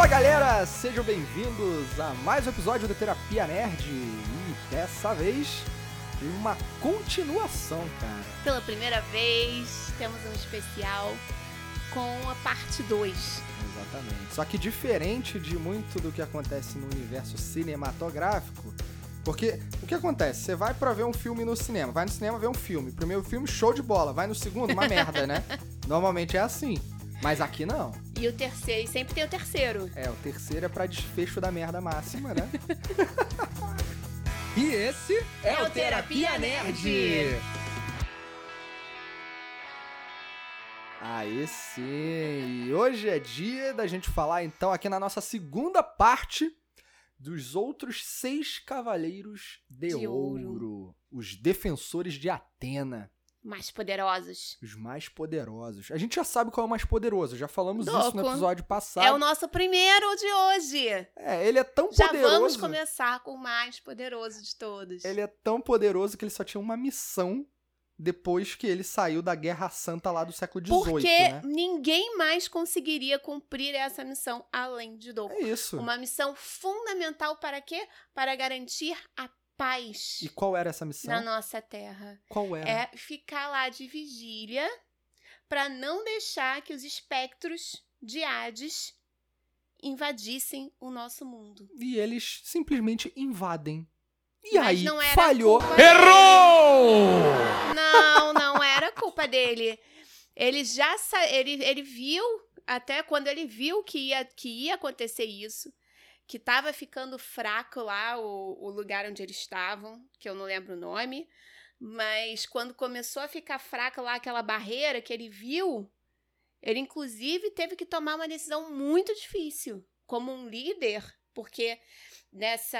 Fala galera, sejam bem-vindos a mais um episódio do Terapia Nerd e dessa vez uma continuação, cara. Pela primeira vez, temos um especial com a parte 2. Exatamente. Só que diferente de muito do que acontece no universo cinematográfico, porque o que acontece? Você vai pra ver um filme no cinema, vai no cinema ver um filme. Primeiro filme, show de bola. Vai no segundo, uma merda, né? Normalmente é assim. Mas aqui não. E o terceiro, e sempre tem o terceiro. É, o terceiro é pra desfecho da merda máxima, né? E esse É o Terapia Nerd. Aí sim! E hoje é dia da gente falar, então, aqui na nossa segunda parte dos outros seis cavaleiros de, De ouro. ouro. Os defensores de Atena. Mais poderosos. Os mais poderosos. A gente já sabe qual é o mais poderoso, já falamos isso no episódio passado. É o nosso primeiro de hoje. É, ele é tão Já poderoso. vamos começar com o mais poderoso de todos. Ele é tão poderoso que ele só tinha uma missão depois que ele saiu da Guerra Santa lá do século XVIII, Porque né? ninguém mais conseguiria cumprir essa missão além de Doku. É isso. Uma missão fundamental para quê? Para garantir a paz E qual era essa missão? na nossa terra. Qual era? É ficar lá de vigília para não deixar que os espectros de Hades invadissem o nosso mundo. E eles simplesmente invadem. E Mas aí, não era falhou. culpa Errou! Não, não era culpa dele. Ele já sa... ele, ele viu, até quando ele viu que ia, que ia acontecer isso, que tava ficando fraco lá o, o lugar onde eles estavam, que eu não lembro o nome, mas quando começou a ficar fraca lá aquela barreira que ele viu, ele inclusive teve que tomar uma decisão muito difícil como um líder, porque nessa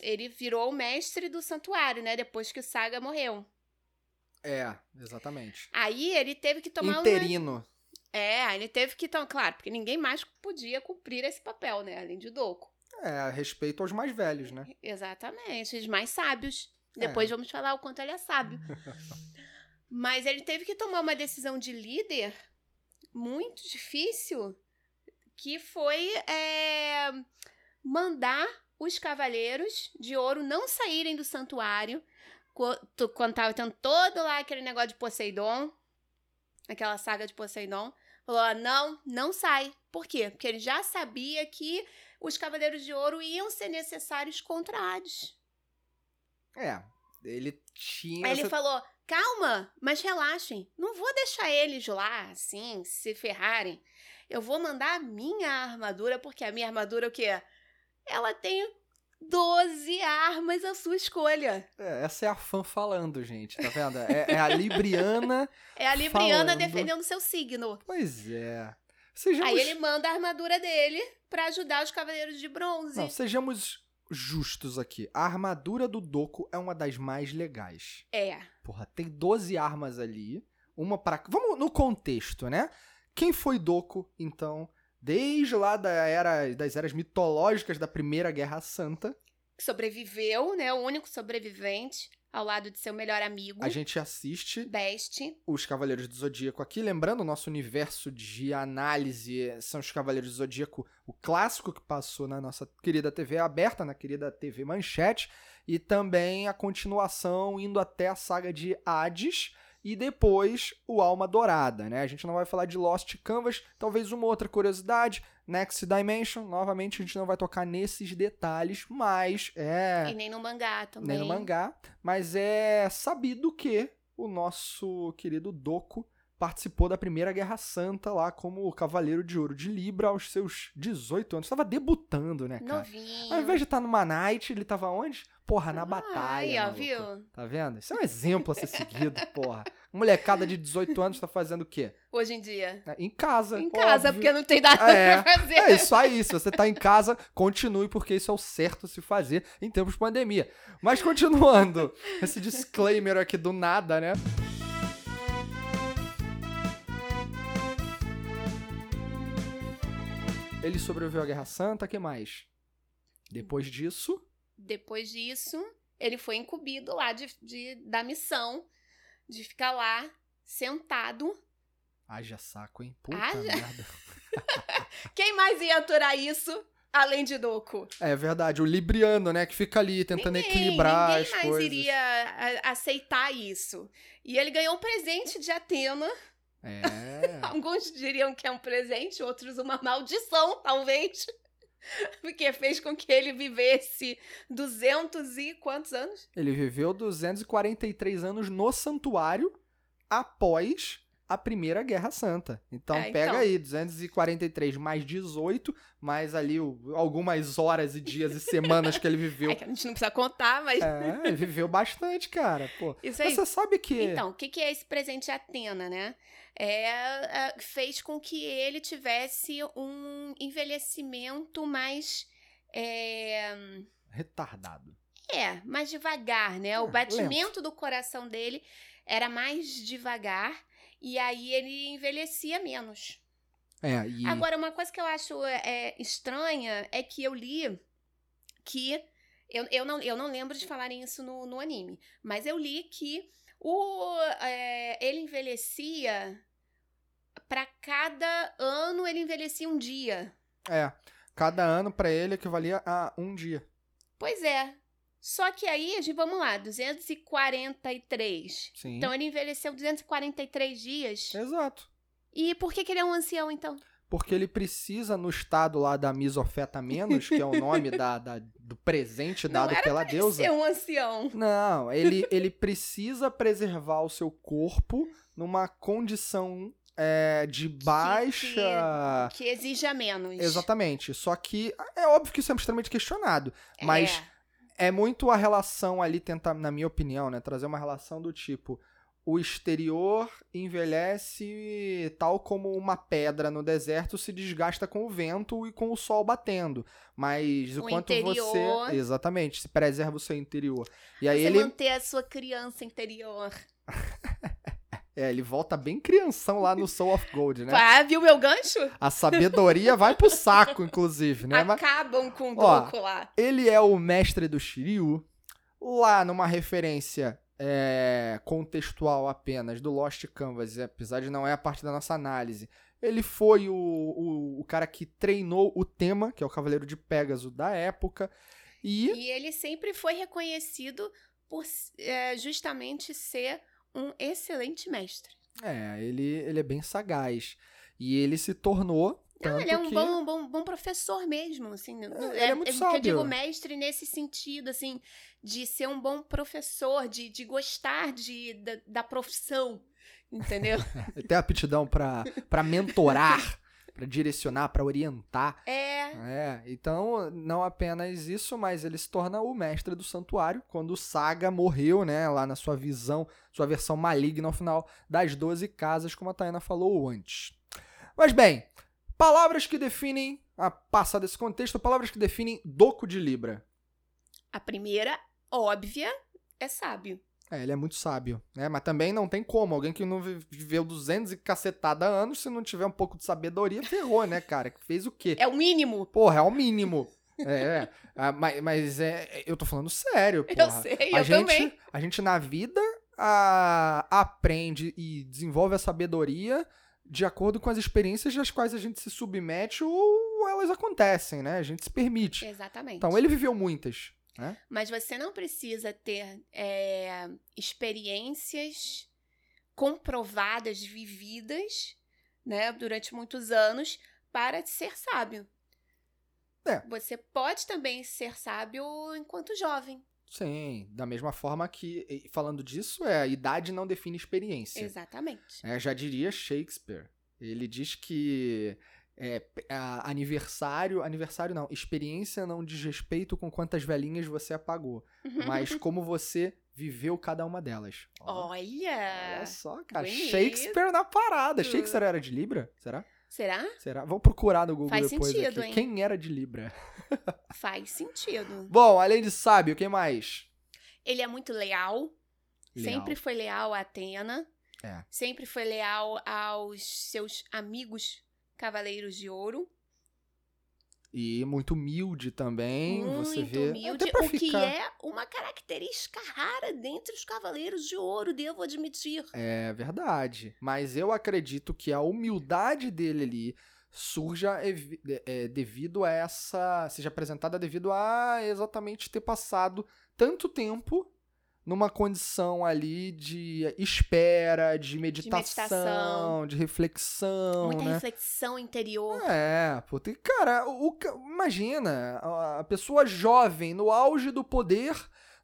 ele virou o mestre do santuário, né, depois que o Saga morreu. É, exatamente. Aí ele teve que tomar uma... É, aí ele teve que tomar... Claro, porque ninguém mais podia cumprir esse papel, né? Além de Doku. É, respeito aos mais velhos, né? Exatamente, os mais sábios. É. Depois vamos falar o quanto ele é sábio. Mas ele teve que tomar uma decisão de líder muito difícil, que foi é, mandar os cavaleiros de ouro não saírem do santuário quando tava tendo todo lá aquele negócio de Poseidon, aquela saga de Poseidon. Falou: ah, não, não sai. Por quê? Porque ele já sabia que os cavaleiros de ouro iam ser necessários contra Hades. É, ele tinha. Aí ele essa- falou: calma, mas relaxem. Não vou deixar eles lá, assim, se ferrarem. Eu vou mandar a minha armadura, porque a minha armadura, o quê? Ela tem 12 armas à sua escolha. É, essa é a fã falando, gente, tá vendo? É, é a Libriana. É a Libriana Falando. defendendo seu signo. pois é. Sejamos. Aí ele manda a armadura dele pra ajudar os cavaleiros de bronze. Não, sejamos justos aqui. A armadura do Doku é uma das mais legais. É. Porra, tem 12 armas ali. Uma para. Vamos no contexto, né? Quem foi Doku, então, desde lá da era, das eras mitológicas da Primeira Guerra Santa? Sobreviveu, né? O único sobrevivente ao lado de seu melhor amigo, A gente assiste Best. os Cavaleiros do Zodíaco aqui. Lembrando, o nosso universo de análise são os Cavaleiros do Zodíaco, o clássico que passou na nossa querida TV aberta, na querida TV Manchete, e também a continuação indo até a saga de Hades e depois o Alma Dourada, né? A gente não vai falar de Lost Canvas, talvez uma outra curiosidade, Next Dimension, novamente a gente não vai tocar nesses detalhes, mas é E nem no mangá também. nem no mangá, mas é sabido que o nosso querido Doku participou da Primeira Guerra Santa lá como Cavaleiro de Ouro de Libra aos seus 18 anos. Tava debutando, né, cara? Novinho. Ao invés de estar numa night, ele tava onde? Porra, na Aí, batalha. ó, maluco. viu? Tá vendo? Isso é um exemplo a ser seguido, porra. Molecada de 18 anos tá fazendo o quê? Hoje em dia. Em casa. Em casa, óbvio. porque não tem nada É, pra fazer. É isso aí. Se você tá em casa, continue, porque isso é o certo a se fazer em tempos de pandemia. Mas continuando, esse disclaimer aqui do nada, né? Ele sobreviveu à Guerra Santa, que mais? Depois disso, Depois disso, ele foi incumbido lá de, de- da missão de ficar lá sentado. haja saco, hein? Puta Haja- merda. Que Ninguém mais ia aturar isso além de Doku. É verdade, o Libriano, né, que fica ali tentando ninguém, equilibrar ninguém as mais coisas. iria a- aceitar isso. E ele ganhou um presente de Atena. É. Alguns diriam que é um presente, outros uma maldição, talvez. Porque fez com que ele vivesse 200 e quantos anos? Ele viveu 243 anos no santuário após a Primeira Guerra Santa. Então É, pega então. aí, 243 mais 18, mais ali o- algumas horas e dias e semanas que ele viveu. É que a gente não precisa contar, mas É, ele viveu bastante, cara. Pô. isso aí. Você sabe que. Então, o que, que é esse presente de Atena, né? É, é, fez com que ele tivesse um envelhecimento mais. É, Retardado. é, mais devagar, né? O É, batimento do coração dele era mais devagar e aí ele envelhecia menos. É, e. Agora, uma coisa que eu acho é, estranha é que eu li que. Eu, eu, não, eu não lembro de falarem isso no, no anime, mas eu li que o, é, ele envelhecia. Pra cada ano ele envelhecia um dia. É. Cada ano pra ele equivalia a um dia. Pois é. Só que aí, a gente, vamos lá, 243. Sim. Então ele envelheceu 243 dias. Exato. E por que, que ele é um ancião, então? Porque ele precisa, no estado lá da misofeta menos, que é o nome da, da- do presente dado não era pela deusa. ser um ancião. Não, ele, ele precisa preservar o seu corpo numa condição é, de baixa. Que exija menos. Exatamente. Só que é óbvio que isso é extremamente questionado. Mas é muito a relação ali, tentar, na minha opinião, né? Trazer uma relação do tipo. O exterior envelhece tal como uma pedra no deserto se desgasta com o vento e com o sol batendo. Mas o, O quanto interior- você. Exatamente, se preserva o seu interior. E aí você ele. manter a sua criança interior. É, ele volta bem crianção lá no Soul of Gold, né? Ah, viu meu gancho? A sabedoria vai pro saco, inclusive, né? Mas Acabam com o Doku lá. ele é o mestre do Shiryu, lá numa referência é, contextual apenas do Lost Canvas, apesar de não é a parte da nossa análise. Ele foi o, o, o cara que treinou o tema, que é o Cavaleiro de Pégaso da época, e E ele sempre foi reconhecido por é, justamente ser um excelente mestre. é, ele, ele é bem sagaz. E ele se tornou. Não, ele é um que... bom, bom, bom professor mesmo, assim. no- no- ele é muito eu sábio. digo mestre nesse sentido, assim, de ser um bom professor, de, de gostar de, da, da profissão, entendeu? Tem aptidão pra mentorar, pra direcionar, pra orientar. é, É, então não apenas isso, mas ele se torna o mestre do santuário quando o Saga morreu, né, lá na sua visão, sua versão maligna ao final das 12 casas, como a Taina falou antes. Mas bem, palavras que definem, a passar desse contexto, palavras que definem Doco de Libra. a primeira, óbvia, é sábio. É, ele é muito sábio, né? Mas também não tem como. Alguém que não vi- viveu 200 e cacetada anos, se não tiver um pouco de sabedoria, ferrou, né, cara? Fez o quê? É o mínimo. Porra, é o mínimo. É, é. Ah, mas, mas é, eu tô falando sério, porra. Eu sei, a eu gente, também. A gente na vida ah, aprende e desenvolve a sabedoria de acordo com as experiências das quais a gente se submete ou elas acontecem, né? A gente se permite. Exatamente. Então, ele viveu muitas. Né? Mas você não precisa ter é, experiências comprovadas, vividas, né, durante muitos anos, para ser sábio. É. Você pode também ser sábio enquanto jovem. Sim, da mesma forma que, falando disso, é a idade não define experiência. Exatamente. É, já diria Shakespeare. Ele diz que é, aniversário, aniversário não, experiência não diz respeito com quantas velhinhas você apagou, mas como você viveu cada uma delas. Ó, Olha! Olha só, cara, bonito. Shakespeare na parada. Shakespeare era de Libra? Será? Será? Será? Vou procurar no Google Faz depois sentido, aqui. hein? Quem era de Libra? Faz sentido. Bom, além de sábio, quem mais? Ele é muito leal. Leal. Sempre foi leal a Atena. É. Sempre foi leal aos seus amigos Cavaleiros de Ouro. E muito humilde também, você Muito vê. humilde, Até pra o que ficar... é uma característica rara dentre os Cavaleiros de Ouro, devo admitir. É verdade. Mas eu acredito que a humildade dele ali surja é, devido a essa. seja apresentada devido a exatamente ter passado tanto tempo numa condição ali de espera, de meditação, meditação. de, reflexão, Muita né? reflexão interior. É, puta, cara, o, o imagina, a- a pessoa jovem, no auge do poder,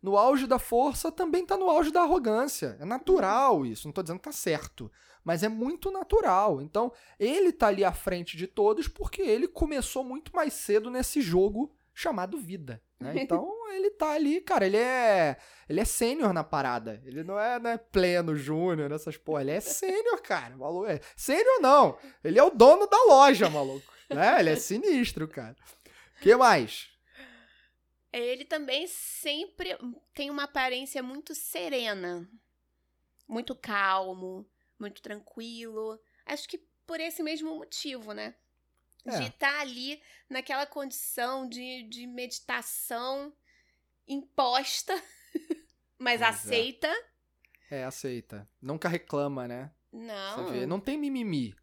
no auge da força, também tá no auge da arrogância. É natural isso, não tô dizendo que tá certo, mas é muito natural. Então, ele tá ali à frente de todos porque ele começou muito mais cedo nesse jogo chamado vida. né? Então, ele tá ali, cara, ele é ele é sênior na parada. Ele não é, né, pleno, júnior, essas porra. Ele é sênior, cara. Maluco. É. Sênior não. Ele é o dono da loja, maluco. Né? Ele é sinistro, cara. que mais? Ele também sempre tem uma aparência muito serena, muito calmo, muito tranquilo. Acho que por esse mesmo motivo, né? De É. estar ali naquela condição de, de meditação imposta, mas é. aceita. É, aceita. Nunca reclama, né? Não. Não tem mimimi.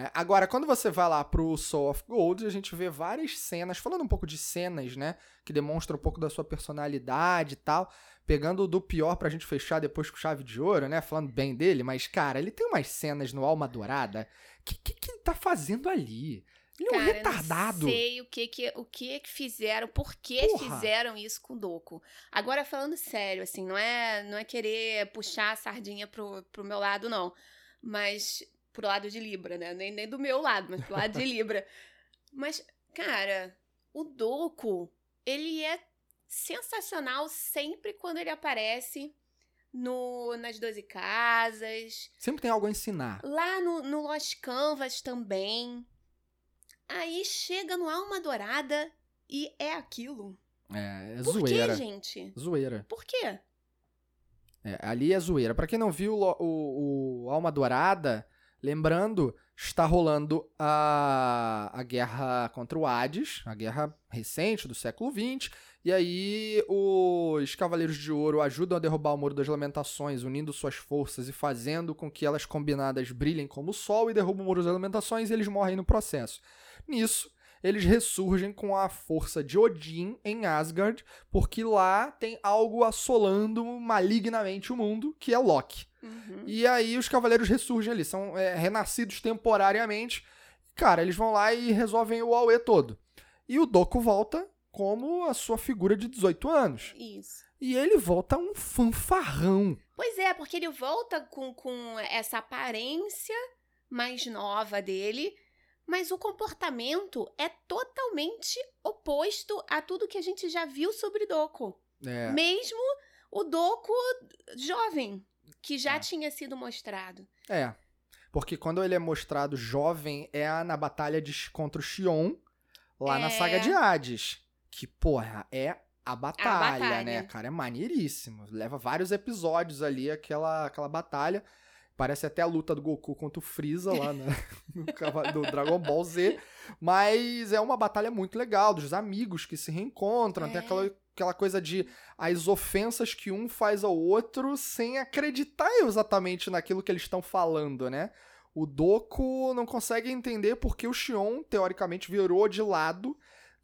É, agora, quando você vai lá pro Soul of Gold, a gente vê várias cenas, falando um pouco de cenas, né? Que demonstram um pouco da sua personalidade e tal. Pegando do pior pra gente fechar depois com chave de ouro, né? Falando bem dele, mas, cara, ele tem umas cenas no Alma Dourada. O que, que, que ele tá fazendo ali? Ele é um Cara, retardado. Não sei o que que, o que que fizeram, por que Porra. fizeram isso com o Doku. Agora, falando sério, assim, não é, não é querer puxar a sardinha pro, pro meu lado, não. Mas pro lado de Libra, né? Nem, nem do meu lado, mas pro lado de Libra. Mas, cara, o Doku, ele é sensacional sempre quando ele aparece no, nas Doze Casas. Sempre tem algo a ensinar. Lá no, no Lost Canvas também. Aí chega no Alma Dourada e é aquilo. É, é Por zoeira. que, gente? Zoeira. Por quê? É, ali é zoeira. Pra quem não viu o, o- o Alma Dourada, lembrando, está rolando a, a guerra contra o Hades, a guerra recente do século XX. E aí os Cavaleiros de Ouro ajudam a derrubar o Muro das Lamentações, unindo suas forças e fazendo com que elas combinadas brilhem como o sol e derrubam o Muro das Lamentações e eles morrem no processo. Nisso, eles ressurgem com a força de Odin em Asgard, porque lá tem algo assolando malignamente o mundo, que é Loki. Uhum. E aí os cavaleiros ressurgem ali, são é, renascidos temporariamente. Cara, eles vão lá e resolvem o Aue todo. E o Doku volta como a sua figura de 18 anos. Isso. E ele volta um fanfarrão. Pois é, porque ele volta com, com essa aparência mais nova dele, mas o comportamento é totalmente oposto a tudo que a gente já viu sobre Doku. É, Mesmo o Doku jovem, que já É. tinha sido mostrado. é. Porque quando ele é mostrado jovem, é na batalha de, contra o Xion, lá na É. saga de Hades. Que, porra, é a batalha, batalha. né, cara? É maneiríssimo. Leva vários episódios ali, aquela, aquela batalha. Parece até a luta do Goku contra o Freeza lá na- no, do Dragon Ball Z. Mas é uma batalha muito legal, dos amigos que se reencontram. Tem É. aquela, aquela coisa de as ofensas que um faz ao outro sem acreditar exatamente naquilo que eles estão falando, né? O Doku não consegue entender porque o Xion, teoricamente, virou de lado.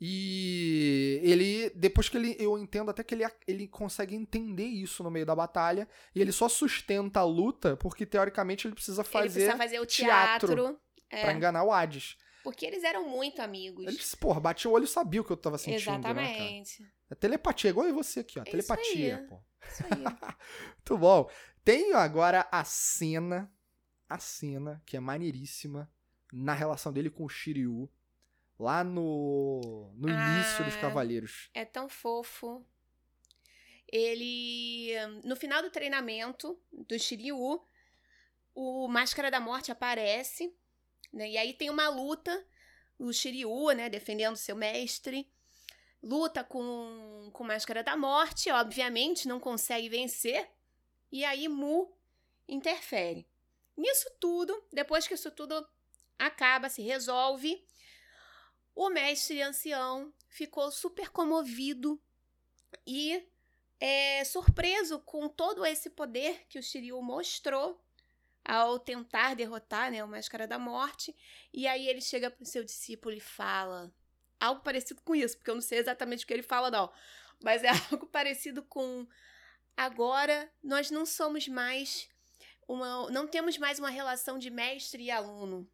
E ele, depois que ele, eu entendo até que ele, ele consegue entender isso no meio da batalha. E ele só sustenta a luta porque, teoricamente, ele precisa ele fazer precisa fazer o teatro teatro. é, pra enganar o Hades. porque eles eram muito amigos. Ele, porra, batia o olho e sabia o que eu tava sentindo, né? Exatamente. É telepatia, igual eu você aqui, ó. É isso telepatia, aí. pô. Isso aí. Muito bom. Tenho agora a cena, a cena que é maneiríssima na relação dele com o Shiryu, lá no, no início dos Ah. Cavaleiros. É tão fofo. Ele. No final do treinamento do Shiryu, o Máscara da Morte aparece. Né? E aí tem uma luta. O Shiryu, né, defendendo seu mestre. Luta com, com Máscara da Morte. Obviamente, não consegue vencer. E aí Mu interfere. Nisso tudo, depois que isso tudo acaba, se resolve, o mestre ancião ficou super comovido e é, surpreso com todo esse poder que o Shiryu mostrou ao tentar derrotar, né, o Máscara da Morte. E aí ele chega pro seu discípulo e fala algo parecido com isso, porque eu não sei exatamente o que ele fala, não. Mas é algo parecido com agora nós não somos mais uma. não temos mais uma relação de mestre e aluno,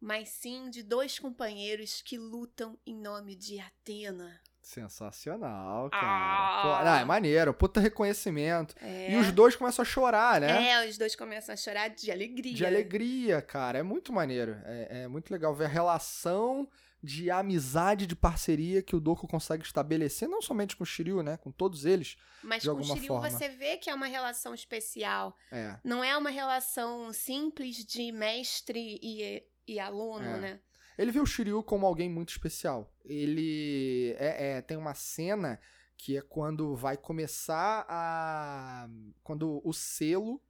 mas sim de dois companheiros que lutam em nome de Atena. Sensacional, cara. Ah. Pô, não, é maneiro, puta reconhecimento. É. E os dois começam a chorar, né? É, os dois começam a chorar de alegria. De alegria, cara. É muito maneiro. É, é muito legal ver a relação de amizade, de parceria que o Doku consegue estabelecer, não somente com o Shiryu, né? Com todos eles. Mas de com o Shiryu forma. você vê que é uma relação especial. É. Não é uma relação simples de mestre e, e aluno, É. né? Ele vê o Shiryu como alguém muito especial. Ele é, é- tem uma cena que é quando vai começar a. Quando o selo,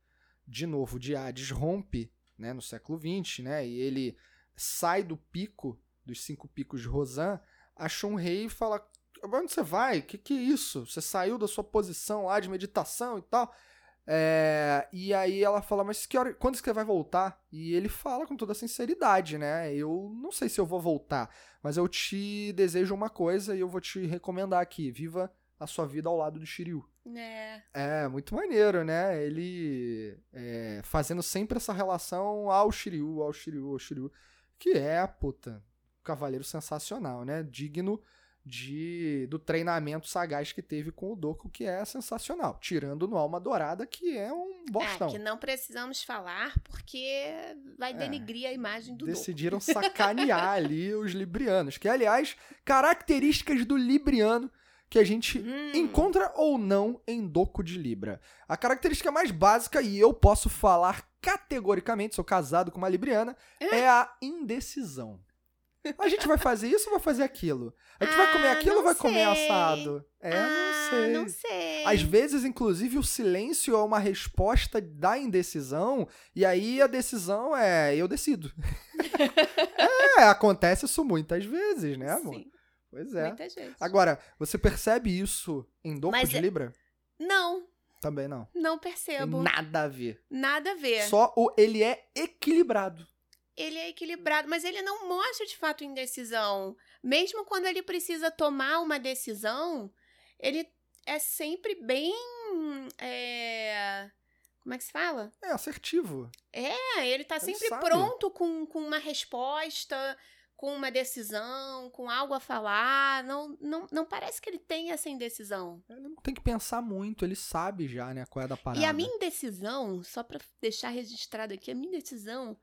de novo, de Hades rompe, né, no século XX, né? E ele sai do pico, dos cinco picos de Rosan, a Shunrei fala. Onde você vai? Que que é isso? Você saiu da sua posição lá de meditação e tal? É, e aí ela fala, mas que hora, quando você vai voltar? E ele fala com toda sinceridade, né? Eu não sei se eu vou voltar, mas eu te desejo uma coisa e eu vou te recomendar aqui. Viva a sua vida ao lado do Shiryu. É. É, muito maneiro, né? Ele é, fazendo sempre essa relação ao Shiryu, ao Shiryu, ao Shiryu. Que é, puta, um cavaleiro sensacional, né? Digno de do treinamento sagaz que teve com o Doku, que é sensacional. Tirando no Alma Dourada, que é um bostão. É, que não precisamos falar porque vai É. denigrir a imagem do Doku. Decidiram sacanear ali os librianos. Que, aliás, características do libriano que a gente Hum. encontra ou não em Doco de Libra. A característica mais básica, e eu posso falar categoricamente, sou casado com uma libriana, é a indecisão. A gente vai fazer isso ou vai fazer aquilo? A gente vai comer Ah, aquilo ou vai comer sei. assado? É, ah, não sei. não sei. Às vezes, inclusive, o silêncio é uma resposta da indecisão, e aí a decisão é eu decido. é, acontece isso muitas vezes, né, amor? Sim, Pois é. muitas vezes. Agora, você percebe isso em Doco Mas de é- Libra? Não, Também não. não percebo. nada a ver. Nada a ver. Só o ele é equilibrado. Ele é equilibrado, mas ele não mostra de fato indecisão. Mesmo quando ele precisa tomar uma decisão, ele é sempre bem. é, Como é que se fala? É assertivo. É, ele tá Ele sempre sabe. pronto com, com uma resposta, com uma decisão, com algo a falar. Não, não, não parece que ele tem essa indecisão. Ele não tem que pensar muito, ele sabe já, né, qual é da parada. E a minha indecisão, só pra deixar registrado aqui, a minha indecisão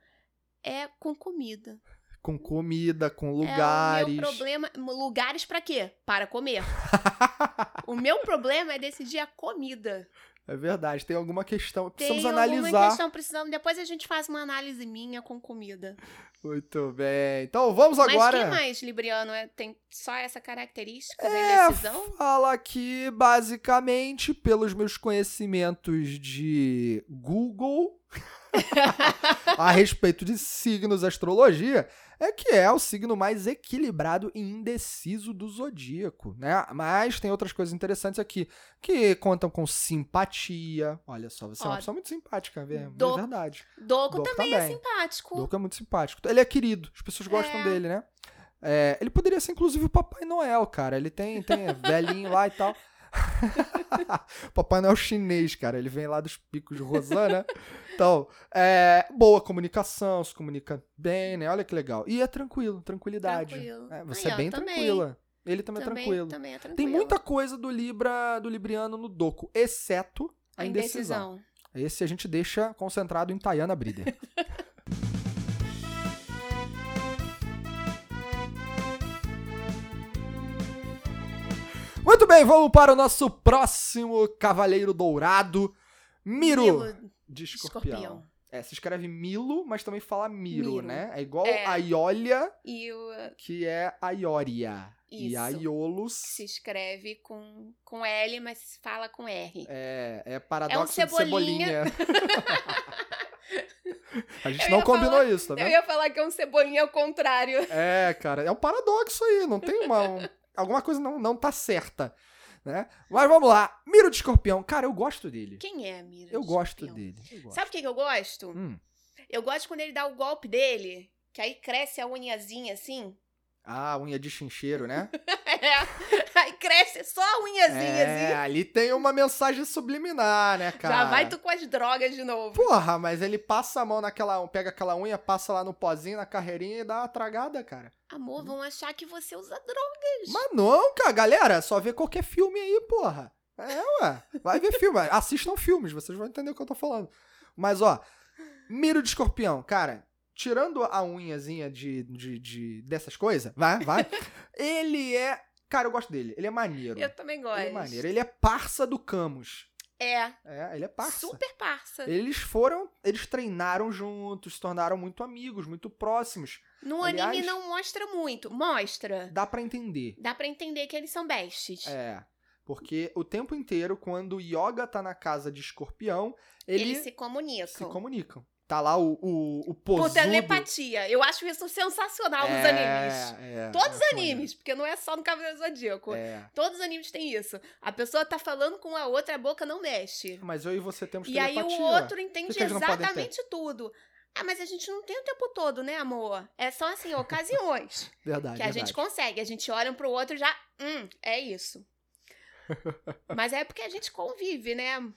é com comida. Com comida, com É o lugares. meu problema. Lugares pra quê? Para comer. o meu problema é decidir a comida. É verdade, tem alguma questão. Tem Precisamos alguma analisar. questão precisamos. Depois a gente faz uma análise minha com comida. Muito bem. Então vamos Mas agora. que mais, Libriano? É, tem só essa característica É, da indecisão? fala aqui basicamente pelos meus conhecimentos de Google a respeito de signos astrologia, é que é o signo mais equilibrado e indeciso do zodíaco, né? Mas tem outras coisas interessantes aqui, que contam com simpatia. Olha só, você é uma pessoa muito simpática, é Do- verdade. Doco, Doco também, é também. simpático. Doco é muito simpático. Ele é querido, as pessoas gostam É. dele, né? É, ele poderia ser, inclusive, o Papai Noel, cara. Ele tem, tem é velhinho lá e tal. Papai Noel chinês, cara. Ele vem lá dos picos de Rosana. Então, é, boa comunicação, se comunica bem, né? Olha que legal. E é tranquilo, tranquilidade. Tranquilo. É, você Aí, é bem também. tranquila. Ele também, é também, tranquilo. também é tranquilo. Tem muita coisa do Libra, do Libriano no Doco, exceto a, A indecisão. indecisão. Esse a gente deixa concentrado em Tayana Brider. Muito bem, vamos para o nosso próximo Cavaleiro Dourado, Miro, Milo de de escorpião. escorpião. É, se escreve Milo, mas também fala Miro, Miro. né? É igual É. a Iólia, E o, que é a Iória. E Isso. a Iolus se escreve com, com L, mas fala com R. é, é paradoxo de cebolinha. cebolinha. a gente Eu não combinou falar- isso, tá Eu vendo? ia falar que é um cebolinha ao contrário. É, cara, é um paradoxo aí, não tem uma. um- alguma coisa não, não tá certa. né? Mas vamos lá. Miro de escorpião. Cara, eu gosto dele. Quem é Miro? Eu de gosto Escorpião? dele. eu gosto. Sabe o que, que eu gosto? Hum. Eu gosto quando ele dá o golpe dele, que aí cresce a unhazinha assim. Ah, unha de chincheiro, né? É, aí cresce só a unhazinha É, assim. ali tem uma mensagem subliminar, né, cara? Já vai tu com as drogas de novo. Porra, mas ele passa a mão naquela. Pega aquela unha, passa lá no pozinho, na carreirinha e dá uma tragada, cara. Amor, vão achar que você usa drogas. Mas não, cara, galera, só vê qualquer filme aí, porra. É, ué. Vai ver filme. Assistam filmes, vocês vão entender o que eu tô falando. Mas, ó, miro de escorpião, cara. Tirando a unhazinha de, de, de- dessas coisas, vai, vai. ele é. Cara, eu gosto dele. Ele é maneiro. Eu também gosto. Ele é maneiro. Ele é parça do Camus. É, É, ele é parça. super parça. Eles foram, eles treinaram juntos, se tornaram muito amigos, muito próximos. No aliás- anime não mostra muito. Mostra. Dá pra entender. Dá pra entender que eles são besties. É. Porque o tempo inteiro, quando o Yoga tá na casa de escorpião, ele Eles se comunicam. se comunicam. Tá lá o, o, o Por posudo. telepatia. Eu acho isso sensacional nos É, animes. é, Todos os é animes, porque não é só no Cavaleiro Zodíaco. É. Todos os animes têm isso. A pessoa tá falando com a outra, a boca não mexe. Mas eu e você temos E aí telepatia. o outro entende Por exatamente tudo. Ah, mas a gente não tem o tempo todo, né, amor? É só assim, ocasiões Verdade, que a verdade. gente consegue. A gente olha um pro outro e já, hum, é isso. mas é porque a gente convive, né?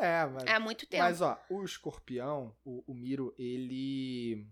É, mas... Há muito tempo. Mas, ó, o escorpião, o, o Miro, ele.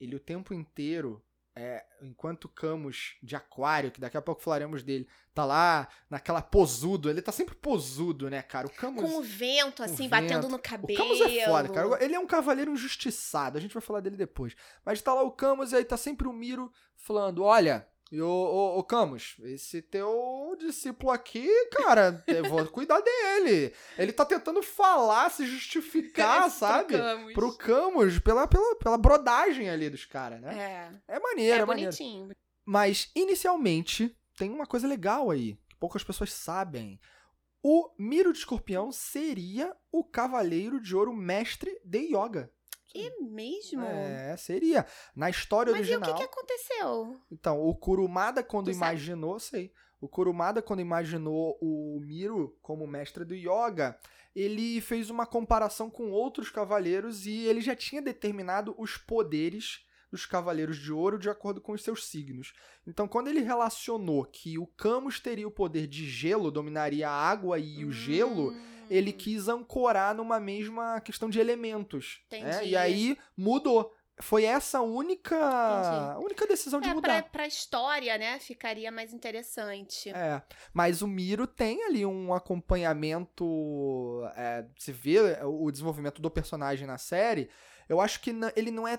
Ele o tempo inteiro. É, enquanto o Camus de Aquário, que daqui a pouco falaremos dele, tá lá naquela posudo, ele tá sempre posudo, né, cara? O Camus. Com o vento, assim, vento. batendo no O cabelo. Camus é foda, cara. Ele é um cavaleiro injustiçado, a gente vai falar dele depois. Mas tá lá o Camus e aí tá sempre o Miro falando: olha. E ô, ô, ô, Camus, esse teu discípulo aqui, cara, eu vou cuidar dele. Ele tá tentando falar, se justificar, sabe? Trocamos. Pro Camus, pela, pela, pela brodagem ali dos caras, né? É, É maneiro, é é maneiro. bonitinho. Mas, inicialmente, tem uma coisa legal aí, que poucas pessoas sabem. O Miro de Escorpião seria o Cavaleiro de Ouro Mestre de Yoga. É mesmo? É, seria. Na história Mas e o original. que, que aconteceu? Então, o Kurumada, quando Tu sabe? imaginou, sei. O Kurumada, quando imaginou o Miro como mestre do yoga, ele fez uma comparação com outros cavaleiros e ele já tinha determinado os poderes dos cavaleiros de ouro de acordo com os seus signos. Então, quando ele relacionou que o Camus teria o poder de gelo, dominaria a água e o gelo, Hum. ele quis ancorar numa mesma questão de elementos. né? E aí mudou. Foi essa a única, Entendi. única decisão de É, mudar. pra, pra história, né? Ficaria mais interessante. É, mas o Miro tem ali um acompanhamento. é, se vê o desenvolvimento do personagem na série. Eu acho que ele não é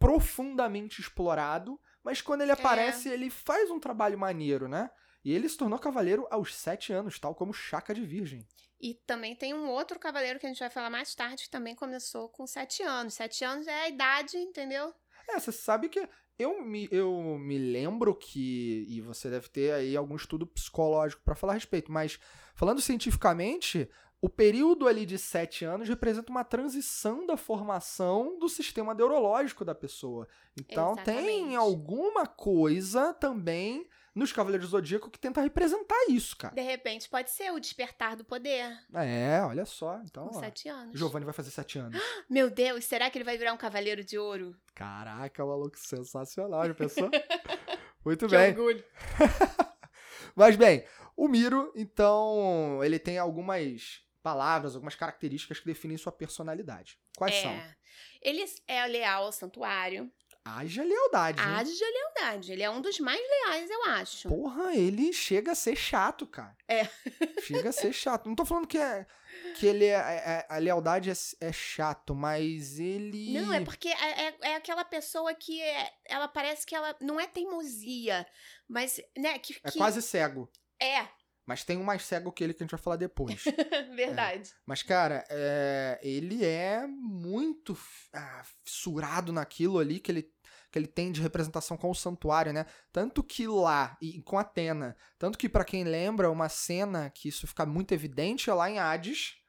profundamente explorado, mas quando ele aparece, ele faz um trabalho maneiro, né? E ele se tornou cavaleiro aos sete anos, tal como Chaka de Virgem. E também tem um outro cavaleiro que a gente vai falar mais tarde, que também começou com sete anos. Sete anos é a idade, entendeu? É, você sabe que eu me, eu me lembro que, e você deve ter aí algum estudo psicológico para falar a respeito, mas falando cientificamente, o período ali de sete anos representa uma transição da formação do sistema neurológico da pessoa. Então tem Exatamente. alguma coisa também nos Cavaleiros do Zodíaco que tenta representar isso, cara. De repente pode ser o despertar do poder É, olha só. Então, com ó, sete anos. Giovanni vai fazer sete anos. Meu Deus, será que ele vai virar um cavaleiro de ouro? Caraca, maluco, sensacional, já pensou? Muito Que bem. orgulho. Mas bem, o Miro, então, ele tem algumas palavras, algumas características que definem sua personalidade. Quais são? É. Ele é leal ao santuário. Haja lealdade. hein? Haja lealdade. Ele é um dos mais leais, eu acho. Porra, ele chega a ser chato, cara. É. Chega a ser chato. Não tô falando que, é, que ele é, é- a lealdade é, é chato, mas ele. Não, é porque é, é- é aquela pessoa que é- ela parece que ela não é teimosia, mas, né, que, É que- quase cego. é, Mas tem um mais cego que ele que a gente vai falar depois. verdade. Mas, cara, é, ele é muito ah, fissurado naquilo ali que ele, que ele tem de representação com o santuário, né? Tanto que lá, e com Atena, tanto que pra quem lembra, uma cena que isso fica muito evidente é lá em Hades,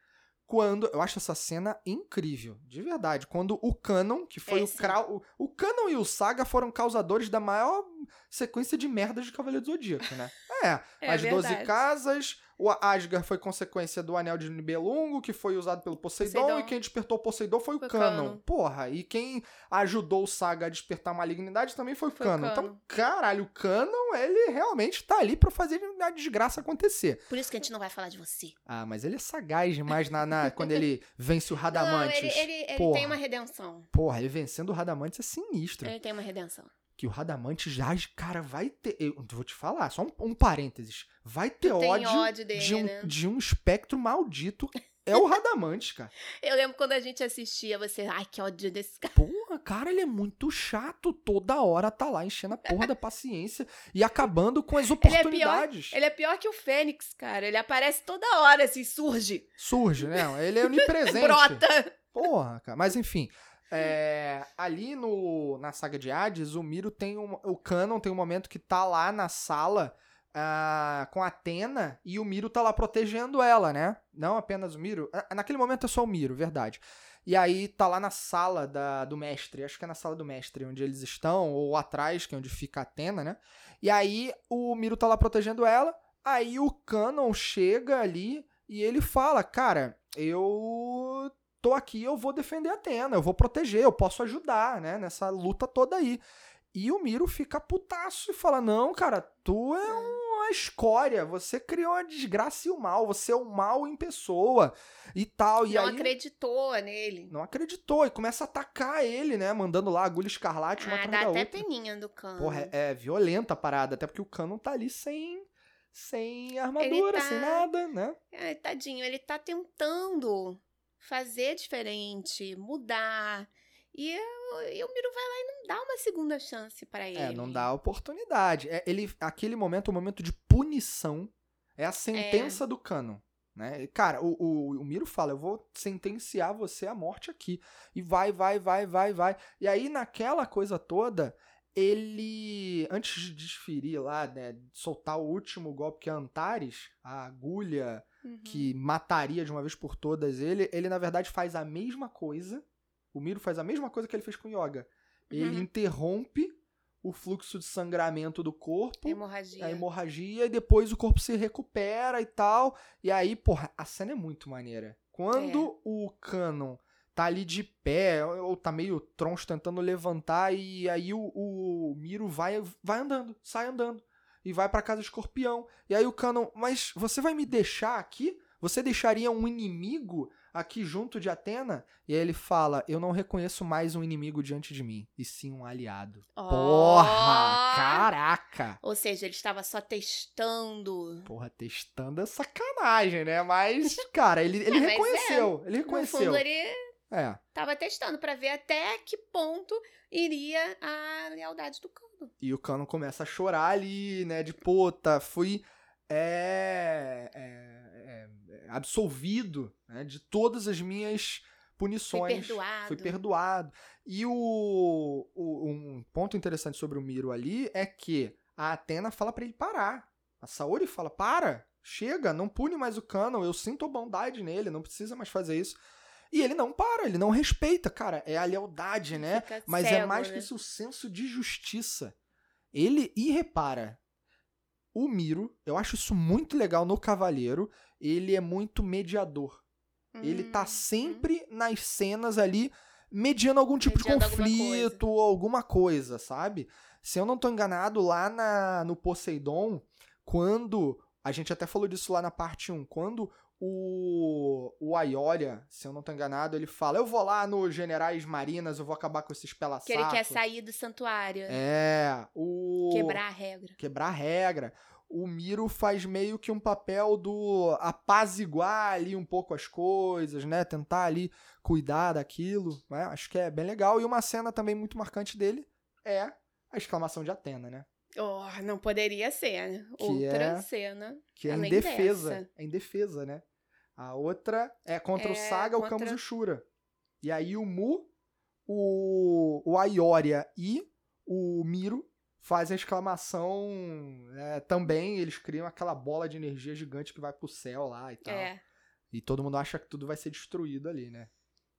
quando. Eu acho essa cena incrível, de verdade. Quando o Canon, que foi É, o, o. O Canon e o Saga foram causadores da maior sequência de merdas de Cavaleiro do Zodíaco, né? É, É as Doze verdade. Casas, o Asgard foi consequência do Anel de Nibelungo, que foi usado pelo Poseidon, Poseidon. e quem despertou o Poseidon foi o Foi o Canon. Canon. Porra, e quem ajudou o Saga a despertar a malignidade também foi o Foi o Canon. Canon. Então, caralho, o Canon, ele realmente tá ali pra fazer a desgraça acontecer. Por isso que a gente não vai falar de você. Ah, mas ele é sagaz demais na, na- quando ele vence o Não, Radamantes. ele, ele, ele Porra. tem uma redenção. Porra, ele vencendo o Radamantes é sinistro. Ele tem uma redenção. Que o Radamantes já, cara, vai ter. Eu vou te falar, só um, um parênteses. Vai ter Tu ódio, ódio dele, de, um, né? de um espectro maldito. É o Radamantes, cara. Eu lembro quando a gente assistia, você, ai, que ódio desse cara. Porra, cara, ele é muito chato. Toda hora tá lá enchendo a porra da paciência e acabando com as Ele é pior, oportunidades. ele é pior que o Fênix, cara. Ele aparece toda hora, assim, surge, Surge, né? Ele é onipresente. brota. Porra, cara. Mas enfim. É, ali no, na saga de Hades, o Miro tem um, o Canon tem um momento que tá lá na sala ah, com a Atena e o Miro tá lá protegendo ela, né? Não apenas o Miro. ah, Naquele momento é só o Miro, verdade. E aí tá lá na sala da, do mestre, acho que é na sala do mestre onde eles estão, ou atrás, que é onde fica a Atena, né? E aí o Miro tá lá protegendo ela, aí o Canon chega ali e ele fala, cara, eu tô aqui, eu vou defender a Atena, eu vou proteger, eu posso ajudar, né, nessa luta toda aí. E o Miro fica putaço e fala: Não, cara, tu é uma escória, você criou a desgraça e o mal, você é o mal em pessoa e tal. E não aí, acreditou nele. não acreditou e começa a atacar ele, né, mandando lá agulha escarlate uma Ah, dá até outra. peninha do cano. Porra, é, é violenta a parada, até porque o Canon tá ali sem, sem armadura, tá- sem nada, né? Ai, tadinho, ele tá tentando fazer diferente, mudar. E, e o Miro vai lá e não dá uma segunda chance pra ele. É, não dá oportunidade. É, ele, aquele momento é um momento de punição. É a sentença do Canon. Né? Cara, o, o, o Miro fala: Eu vou sentenciar você à morte aqui. E vai, vai, vai, vai, vai. E aí, naquela coisa toda, ele, antes de desferir lá, né, soltar o último golpe que é Antares, a agulha Uhum. que mataria de uma vez por todas ele, ele na verdade faz a mesma coisa. O Miro faz a mesma coisa que ele fez com o Yoga. Ele Uhum. interrompe o fluxo de sangramento do corpo, Hemorragia. a hemorragia, e depois o corpo se recupera e tal. E aí, porra, a cena é muito maneira. Quando É. o Canon tá ali de pé, ou tá meio troncho tentando levantar, e aí o, o Miro vai, vai andando, sai andando. E vai pra casa do escorpião. E aí o Canon, mas você vai me deixar aqui? Você deixaria um inimigo aqui junto de Atena? E aí ele fala: Eu não reconheço mais um inimigo diante de mim, e sim um aliado. Ó. Porra! Caraca! Ou seja, ele estava só testando. Porra, testando é sacanagem, né? Mas, cara, ele, ele É, mas reconheceu. Ele No reconheceu. fundo, ele É. tava testando pra ver até que ponto iria a lealdade do cano. E o Canon começa a chorar ali, né? De puta, fui é, é, é, absolvido né, de todas as minhas punições. perdoado. Fui perdoado. E o, o- um ponto interessante sobre o Miro ali é que a Atena fala pra ele parar. A Saori fala: para, chega, não pune mais o Canon, eu sinto a bondade nele, não precisa mais fazer isso. E ele não para, ele não respeita, cara. É a lealdade, né? Fica Mas é cego, mais né? que isso, o senso de justiça. Ele, e repara, o Miro, eu acho isso muito legal no Cavaleiro, ele é muito mediador. Ele tá Hum, sempre nas cenas ali, mediando algum tipo Mediando de alguma conflito ou alguma coisa, sabe? Se eu não tô enganado, lá na, no Poseidon, quando. A gente até falou disso lá na parte 1, quando o, o Aiolia, se eu não tô enganado, ele fala: Eu vou lá nos Generais Marinas, eu vou acabar com esses pela Que ele quer sair do santuário. É, o. Quebrar a regra. quebrar a regra. O Miro faz meio que um papel do apaziguar ali um pouco as coisas, né? Tentar ali cuidar daquilo, né? Acho que é bem legal. E uma cena também muito marcante dele é a exclamação de Atena, né? Oh, não poderia ser. né? Que Outra é- cena. Que é em defesa. dessa. É em defesa, né? A outra é contra o É, Saga, o contra- Camus e o Shura. E aí o Mu, o, o Aioria e o Miro fazem a exclamação é, também. Eles criam aquela bola de energia gigante que vai pro céu lá e tal. É. E todo mundo acha que tudo vai ser destruído ali, né?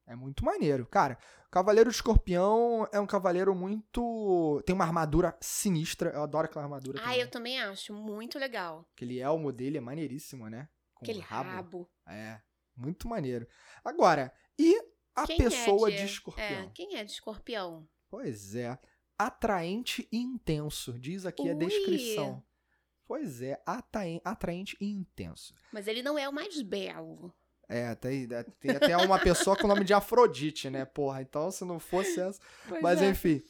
É muito maneiro. Cara, o Cavaleiro Escorpião é um cavaleiro muito. Tem uma armadura sinistra. Eu adoro aquela armadura. Ah, também. eu também acho muito legal. Aquele elmo dele é maneiríssimo, né? Com Aquele rabo. rabo. É, muito maneiro. Agora, e a Quem pessoa é de, escorpião? É, quem é de escorpião? Pois é. Atraente e intenso, diz aqui a Ui. descrição. Pois é, atraen- atraente e intenso. Mas ele não é o mais belo. É, tem, tem até uma pessoa com o nome de Afrodite, né? Porra, então se não fosse essa. Mas é. enfim.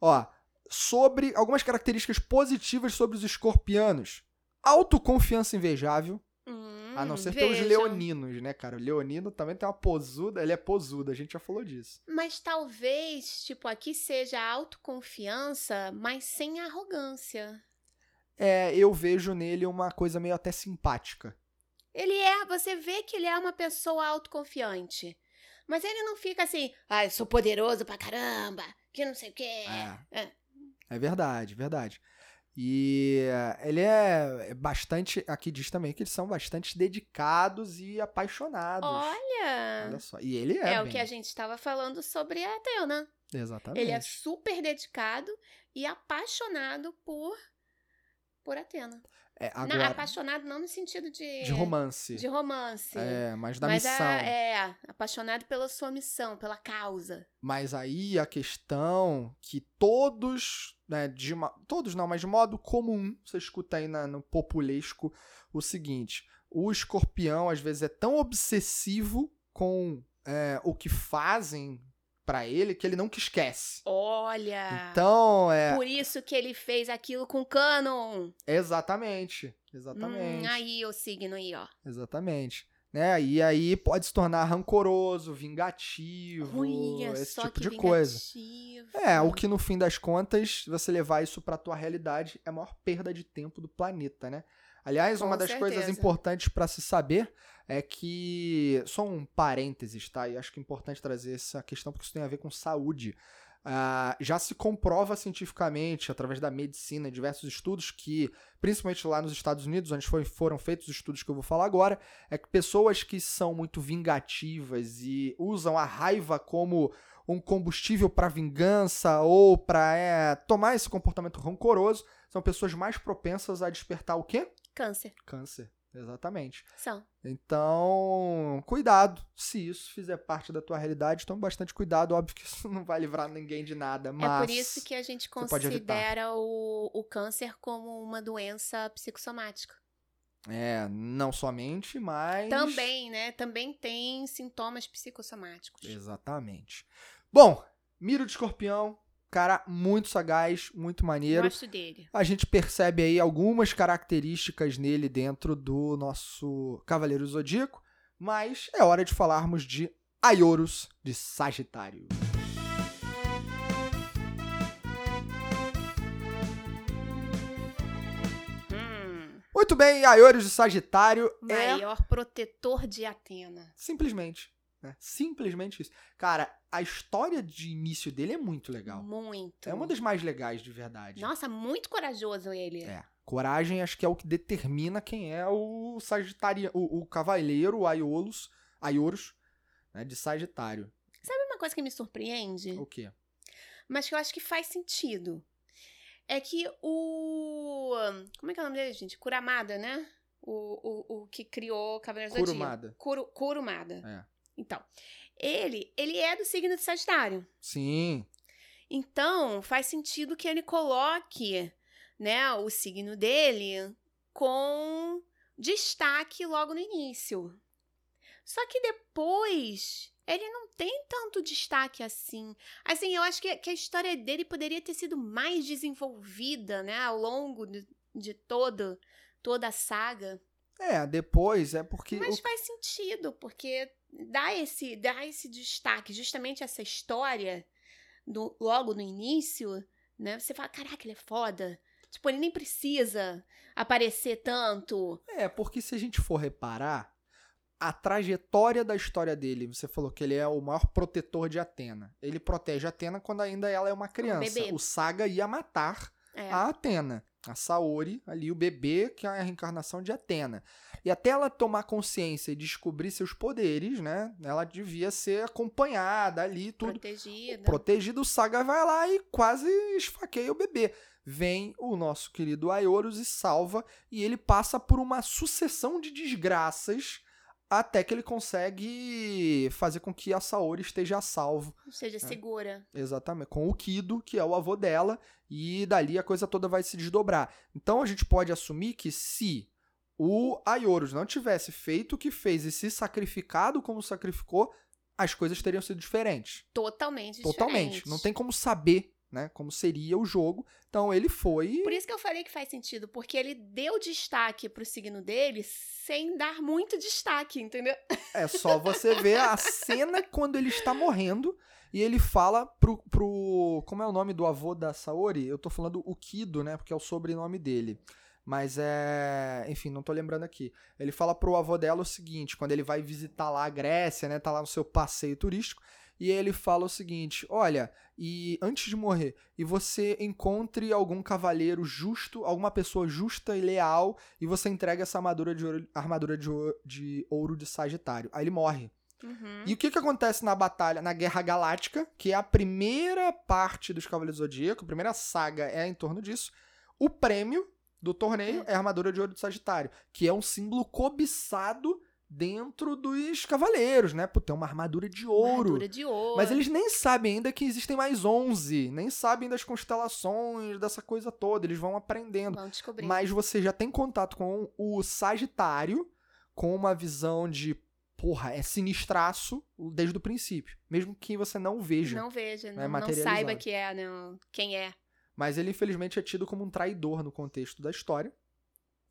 Ó, sobre algumas características positivas sobre os escorpianos. Autoconfiança invejável, a não ser pelos vejam. leoninos, né, cara? O leonino também tem uma posuda, ele é posudo, a gente já falou disso. Mas talvez, tipo, aqui seja autoconfiança, mas sem arrogância. É, eu vejo nele uma coisa meio até simpática. Ele é, você vê que ele é uma pessoa autoconfiante. Mas ele não fica assim, ah, eu sou poderoso pra caramba, que não sei o quê. É. É. É verdade, verdade. E eh, ele é é bastante. Aqui diz também que eles são bastante dedicados e apaixonados. Olha, Olha só. E ele é. é, o bem. que a gente estava falando sobre a Athena. Exatamente. Ele é super dedicado e apaixonado por por Athena. É, Não, agora, apaixonado não no sentido de de romance. de romance. É, mas da mas missão. a- é, apaixonado pela sua missão, pela causa. Mas aí a questão que todos, né, de uma, todos não, mas de modo comum, você escuta aí na- no populesco o seguinte: o escorpião às vezes é tão obsessivo com é, o que fazem pra ele que ele não que esquece. Olha. Então, é. Por isso que ele fez aquilo com Canon. Exatamente. Exatamente. Hum, aí o signo aí, ó. Exatamente. Né? E aí pode se tornar rancoroso, vingativo, Olha esse tipo de coisa. É, o que no fim das contas, você levar isso pra tua realidade é a maior perda de tempo do planeta, né? Aliás, Com uma das coisas certeza. importantes pra se saber é que. Só um parênteses, tá? E acho que é importante trazer essa questão porque isso tem a ver com saúde. Ah, já se comprova cientificamente, através da medicina, em diversos estudos, que, principalmente lá nos Estados Unidos, onde foi- foram feitos os estudos que eu vou falar agora, é que pessoas que são muito vingativas e usam a raiva como um combustível para vingança ou para tomar esse comportamento rancoroso, são pessoas mais propensas a despertar o quê? Câncer. Câncer. Exatamente. São. Então, cuidado. Se isso fizer parte da tua realidade, tome bastante cuidado. Óbvio que isso não vai livrar ninguém de nada, mas... É por isso que a gente considera o, o câncer como uma doença psicossomática. É, não somente, mas... Também, né? Também tem sintomas psicossomáticos. Exatamente. Bom, Miro de Escorpião, cara muito sagaz, muito maneiro. Gosto dele. A gente percebe aí algumas características nele dentro do nosso Cavaleiro Zodíaco, mas é hora de falarmos de Aioros de Sagitário. Hum, Muito bem, Aioros de Sagitário é maior protetor de Atena. simplesmente, né? Simplesmente isso. Cara, a história de início dele é muito legal. Muito. É uma das mais legais de verdade. Nossa, muito corajoso ele. É. Coragem acho que é o que determina quem é o Sagitário, o, o cavaleiro, o Aiolos, Aioros, né, de Sagitário. Sabe uma coisa que me surpreende? O quê? Mas que eu acho que faz sentido. É que o. Como é que é o nome dele, gente? Kuramada, né? O, o, o que criou Cavaleiros do Zodíaco. Kurumada. Kuru, Kurumada. É. Então, ele, ele é do signo de Sagitário. Sim. Então, faz sentido que ele coloque, né, o signo dele com destaque logo no início. Só que depois ele não tem tanto destaque assim. Assim, eu acho que, que a história dele poderia ter sido mais desenvolvida, né, ao longo de, de todo, toda a saga. É, depois é porque. Mas o- faz sentido, porque dá esse, dá esse destaque, justamente essa história, do, logo no início, né? Você fala, caraca, ele é foda. Tipo, ele nem precisa aparecer tanto. É, porque se a gente for reparar, a trajetória da história dele, você falou que ele é o maior protetor de Atena. Ele protege Atena quando ainda ela é uma criança. bebê. o Saga ia matar É. a Atena. A Saori, ali o bebê, que é a reencarnação de Atena. E até ela tomar consciência e descobrir seus poderes, né? Ela devia ser acompanhada ali, tudo. Protegida. Protegido, o Saga vai lá e quase esfaqueia o bebê. Vem o nosso querido Aioros e salva, e ele passa por uma sucessão de desgraças até que ele consegue fazer com que a Saori esteja a salvo. Ou seja, segura. Exatamente, com o Kido, que é o avô dela, e dali a coisa toda vai se desdobrar. Então a gente pode assumir que se o Aioros não tivesse feito o que fez e se sacrificado como sacrificou, as coisas teriam sido diferentes. Totalmente Totalmente. diferente. Não tem como saber, né, como seria o jogo. Então ele foi Por isso que eu falei que faz sentido, porque ele deu destaque pro signo dele sem dar muito destaque, entendeu? É só você ver a cena quando ele está morrendo e ele fala pro, pro. Como é o nome do avô da Saori? Eu tô falando o Kido, né? Porque é o sobrenome dele. Mas é. Enfim, não tô lembrando aqui. Ele fala pro avô dela o seguinte: quando ele vai visitar lá a Grécia, né? Tá lá no seu passeio turístico. E ele fala o seguinte: Olha, e antes de morrer, e você encontre algum cavaleiro justo, alguma pessoa justa e leal, e você entrega essa armadura de ouro, armadura de ouro, de ouro de Sagitário. Aí ele morre. Uhum. E o que, que acontece na batalha, na Guerra Galáctica, que é a primeira parte dos Cavaleiros do Zodíaco, a primeira saga é em torno disso. O prêmio do torneio é a armadura de ouro de Sagitário, que é um símbolo cobiçado dentro dos cavaleiros, né? Pô, tem uma armadura de ouro. Armadura de ouro. Mas eles nem sabem ainda que existem mais 11, nem sabem das constelações, dessa coisa toda, eles vão aprendendo. Vão descobrir. Mas você já tem contato com o Sagitário, com uma visão de, porra, é sinistraço desde o princípio. Mesmo que você não veja. Não veja, é não, não saiba que é, não, quem é. Mas ele, infelizmente, é tido como um traidor no contexto da história.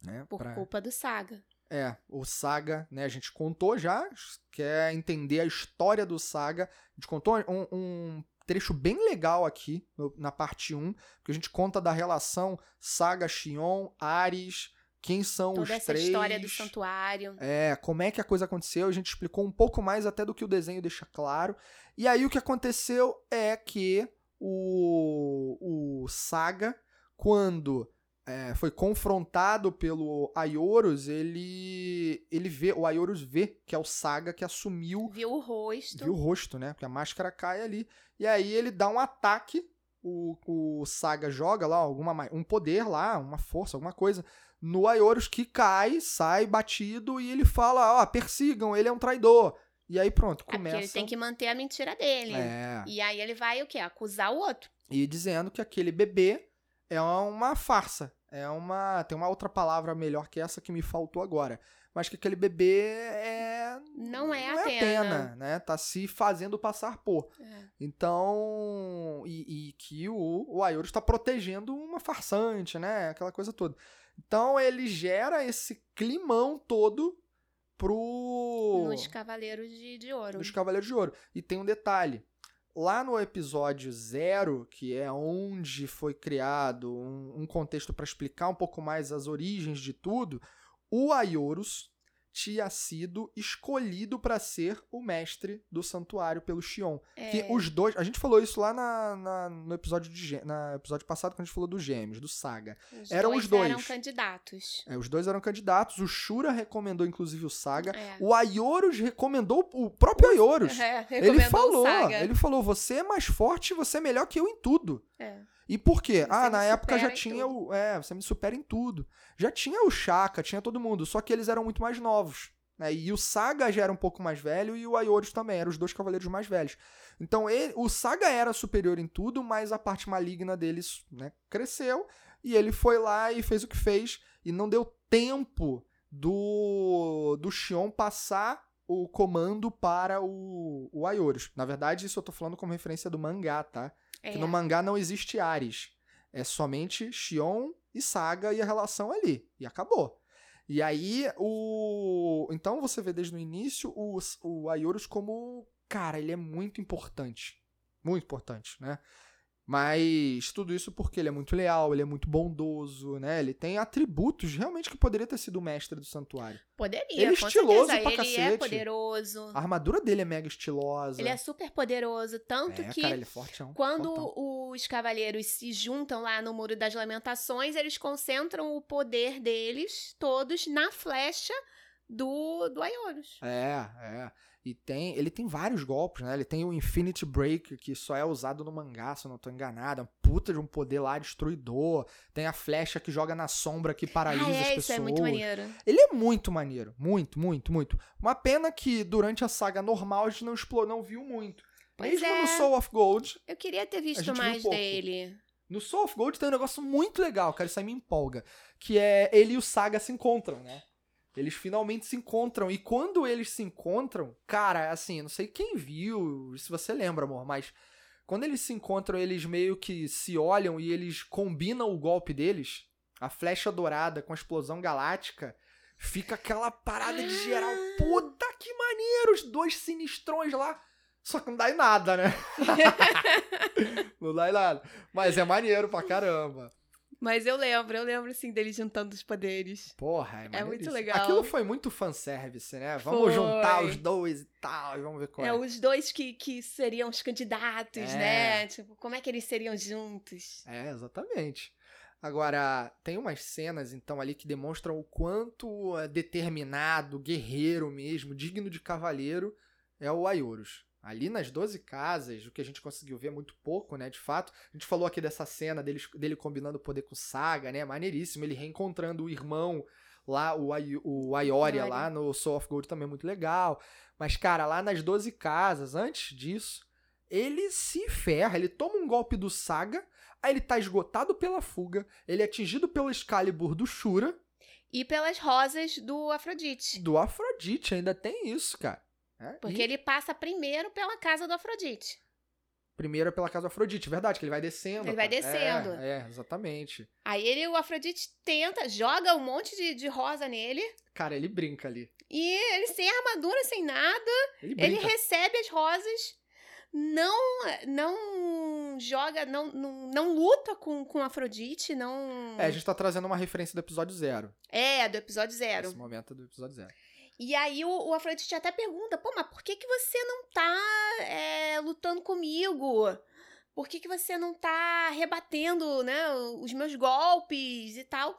Né? Por Pra- culpa do Saga. É, o Saga, né? A gente contou já, quer entender a história do Saga. A gente contou um, um trecho bem legal aqui no- na parte 1, que a gente conta da relação Saga, Xion, Ares, quem são Toda os essa três. história do santuário. É, como é que a coisa aconteceu, a gente explicou um pouco mais até do que o desenho deixa claro. E aí o que aconteceu é que o, o Saga, quando é, foi confrontado pelo Aioros, ele, ele vê, o Aioros vê que é o Saga que assumiu Viu o rosto. viu o rosto, né? Porque a máscara cai ali. E aí ele dá um ataque, o, o Saga joga lá alguma, ma- um poder lá, uma força, alguma coisa, no Aioros que cai, sai batido e ele fala, ó, persigam, ele é um traidor. E aí pronto, É começa... ele tem que manter a mentira dele. É, E aí ele vai o quê? Acusar o outro. e dizendo que aquele bebê é uma farsa. É uma. Tem uma outra palavra melhor que essa que me faltou agora. Mas que aquele bebê é. Não é não Atena. né? Tá se fazendo passar por. É. Então. E, e que o, o Aioros está protegendo uma farsante, né? Aquela coisa toda. Então ele gera esse climão todo pro. Nos Cavaleiros de, de Ouro. Dos Cavaleiros de Ouro. E tem um detalhe. Lá no episódio zero, que é onde foi criado um, um contexto para explicar um pouco mais as origens de tudo, o Aioros tinha sido escolhido para ser o mestre do santuário pelo Xion. É, Que os dois. A gente falou isso lá na, na- no episódio, de, na episódio passado, quando a gente falou dos gêmeos, do Saga. os eram dois os dois. eram candidatos. É, os dois eram candidatos. O Shura recomendou, inclusive, o Saga. É. O Aioros recomendou o próprio Aioros. É, Ele falou, ele falou, você é mais forte, você é melhor que eu em tudo. É. E por quê? Você ah, na época já tinha tudo. o. É, você me supera em tudo. Já tinha o Chaka, tinha todo mundo, só que eles eram muito mais novos. Né? E o Saga já era um pouco mais velho e o Aioros também, eram os dois cavaleiros mais velhos. Então ele, o Saga era superior em tudo, mas a parte maligna deles né, cresceu e ele foi lá e fez o que fez e não deu tempo do, do Xion passar o comando para o, o Aioros. Na verdade, isso eu tô falando como referência do mangá, tá? É. Que no mangá não existe Ares. É somente Xion e Saga e a relação ali. E acabou. E aí, o. Então você vê desde o início o, o como. Cara, ele é muito importante. Muito importante, né? Mas tudo isso porque ele é muito leal, ele é muito bondoso, né? Ele tem atributos realmente que poderia ter sido o mestre do santuário. Poderia, Ele é estiloso certeza. pra ele é cacete. poderoso. A armadura dele é mega estilosa. Ele é super poderoso, tanto é, que cara, ele é fortão. quando fortão. os cavaleiros se juntam lá no Muro das Lamentações, eles concentram o poder deles todos na flecha do, do Aioros. É, é. E tem, ele tem vários golpes, né? Ele tem o Infinity Break, que só é usado no mangá, se eu não tô enganado. É um puta de um poder lá destruidor. Tem a flecha que joga na sombra que paralisa ah, as é, pessoas. isso é muito maneiro. Ele é muito maneiro. Muito, muito, muito. Uma pena que durante a saga normal a gente não explorou, não viu muito. Pois Mesmo é. no Soul of Gold. Eu queria ter visto mais pouco. dele. No Soul of Gold tem um negócio muito legal, cara. Isso aí me empolga. Que é ele e o Saga se encontram, né? Eles finalmente se encontram. E quando eles se encontram, cara, assim, não sei quem viu, se você lembra, amor, mas quando eles se encontram, eles meio que se olham e eles combinam o golpe deles. A flecha dourada com a explosão galáctica. Fica aquela parada de geral. Puta que maneiro! Os dois sinistrões lá. Só que não dá em nada, né? não dá em nada. Mas é maneiro pra caramba. Mas eu lembro, eu lembro sim dele juntando os poderes. Porra, é, É muito legal. Aquilo foi muito fanservice, né? Vamos Foi. juntar os dois e tal, e vamos ver qual é. É, os dois que, que seriam os candidatos, É. né? Tipo, como é que eles seriam juntos? É, exatamente. Agora, tem umas cenas, então, ali que demonstram o quanto é determinado, guerreiro mesmo, digno de cavaleiro, é o Aioros. Ali nas 12 casas, o que a gente conseguiu ver é muito pouco, né? De fato, a gente falou aqui dessa cena dele, dele combinando o poder com Saga, né? Maneiríssimo. Ele reencontrando o irmão lá, o, o Aioria. lá no Soul of Gold também é muito legal. Mas, cara, lá nas 12 casas, antes disso, ele se ferra, ele toma um golpe do Saga, aí ele tá esgotado pela fuga, ele é atingido pelo Excalibur do Shura, E pelas rosas do Afrodite. do Afrodite, ainda tem isso, cara. É, Porque e ele passa primeiro pela casa do Afrodite. primeiro é pela casa do Afrodite, verdade, que ele vai descendo. Ele vai. É, descendo. É, exatamente. Aí ele, o Afrodite tenta, joga um monte de, de rosa nele. Cara, ele brinca ali. E ele sem armadura, sem nada. Ele Ele recebe as rosas. Não não joga, não, não, não luta com, com Afrodite, não. É, a gente tá trazendo uma referência do episódio zero. É, do episódio zero. Esse momento do episódio zero. E aí o, o Afrodite até pergunta, pô, mas por que, que você não tá é, lutando comigo? Por que, que você não tá rebatendo, né, os meus golpes e tal?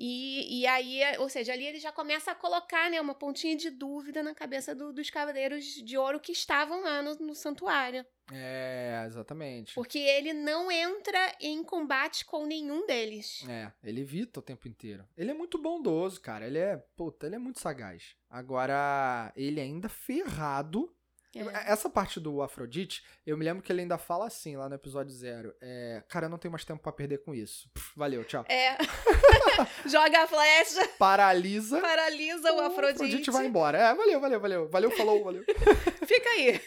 E, e aí, ou seja, ali ele já começa a colocar, né, uma pontinha de dúvida na cabeça do- dos cavaleiros de ouro que estavam lá no, no santuário. É, exatamente. Porque ele não entra em combate com nenhum deles. É, ele evita o tempo inteiro. Ele é muito bondoso, cara. Ele é, puta, ele é muito sagaz. Agora, ele ainda ferrado. É. Essa parte do Afrodite, eu me lembro que ele ainda fala assim lá no episódio zero. É, cara, eu não tenho mais tempo pra perder com isso. Valeu, tchau. É. Joga a flecha, Paralisa. paralisa o Afrodite. vai embora. É, valeu, valeu, valeu. Valeu, falou, valeu. Fica aí.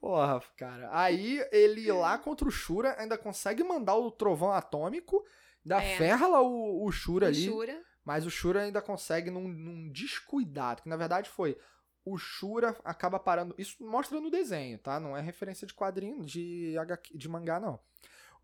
Porra, cara. Aí ele lá contra o Shura ainda consegue mandar o trovão atômico. Ainda É. ferra lá o, o Shura ali. Jura? Mas o Shura ainda consegue num, num descuidado, que na verdade foi o Shura acaba parando. Isso mostra no desenho, tá? Não é referência de quadrinho, de, HQ, de mangá, não.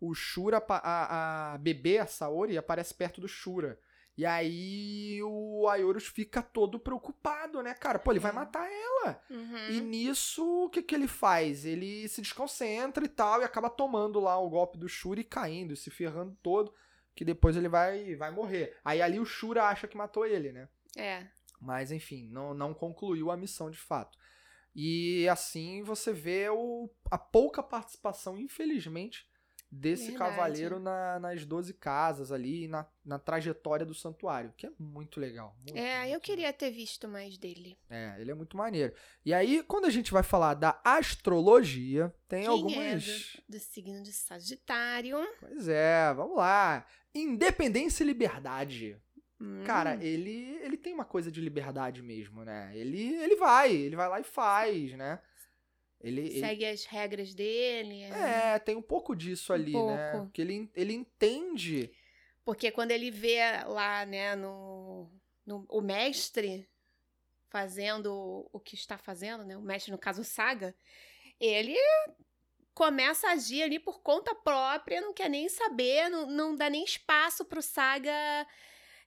O Shura, a, a bebê, a Saori, aparece perto do Shura. E aí o Ayorus fica todo preocupado, né, cara? Pô, ele vai É. matar ela. Uhum. E nisso, o que, que ele faz? Ele se desconcentra e tal, e acaba tomando lá o golpe do Shura e caindo, se ferrando todo, que depois ele vai, vai morrer. Aí ali o Shura acha que matou ele, né? É. Mas enfim, não, não concluiu a missão de fato. E assim você vê o, a pouca participação, infelizmente, desse Verdade. cavaleiro na- nas 12 casas ali, na, na trajetória do santuário, que é muito legal. muito, É, eu muito queria ter visto mais dele. é, ele é muito maneiro. E aí, quando a gente vai falar da astrologia, tem Quem algumas. é do, do signo de Sagitário? Pois é, vamos lá. Independência e liberdade. Hum, Cara, ele, ele tem uma coisa de liberdade mesmo, né? Ele, ele vai, ele vai lá e faz, né? Ele, ele- segue as regras dele. é, tem um pouco disso Um ali, né? pouco. Porque ele, ele entende. Porque quando ele vê lá, né, no, no o mestre fazendo o que está fazendo, né? O mestre, no caso, o Saga, ele começa a agir ali por conta própria, não quer nem saber, não, não dá nem espaço pro Saga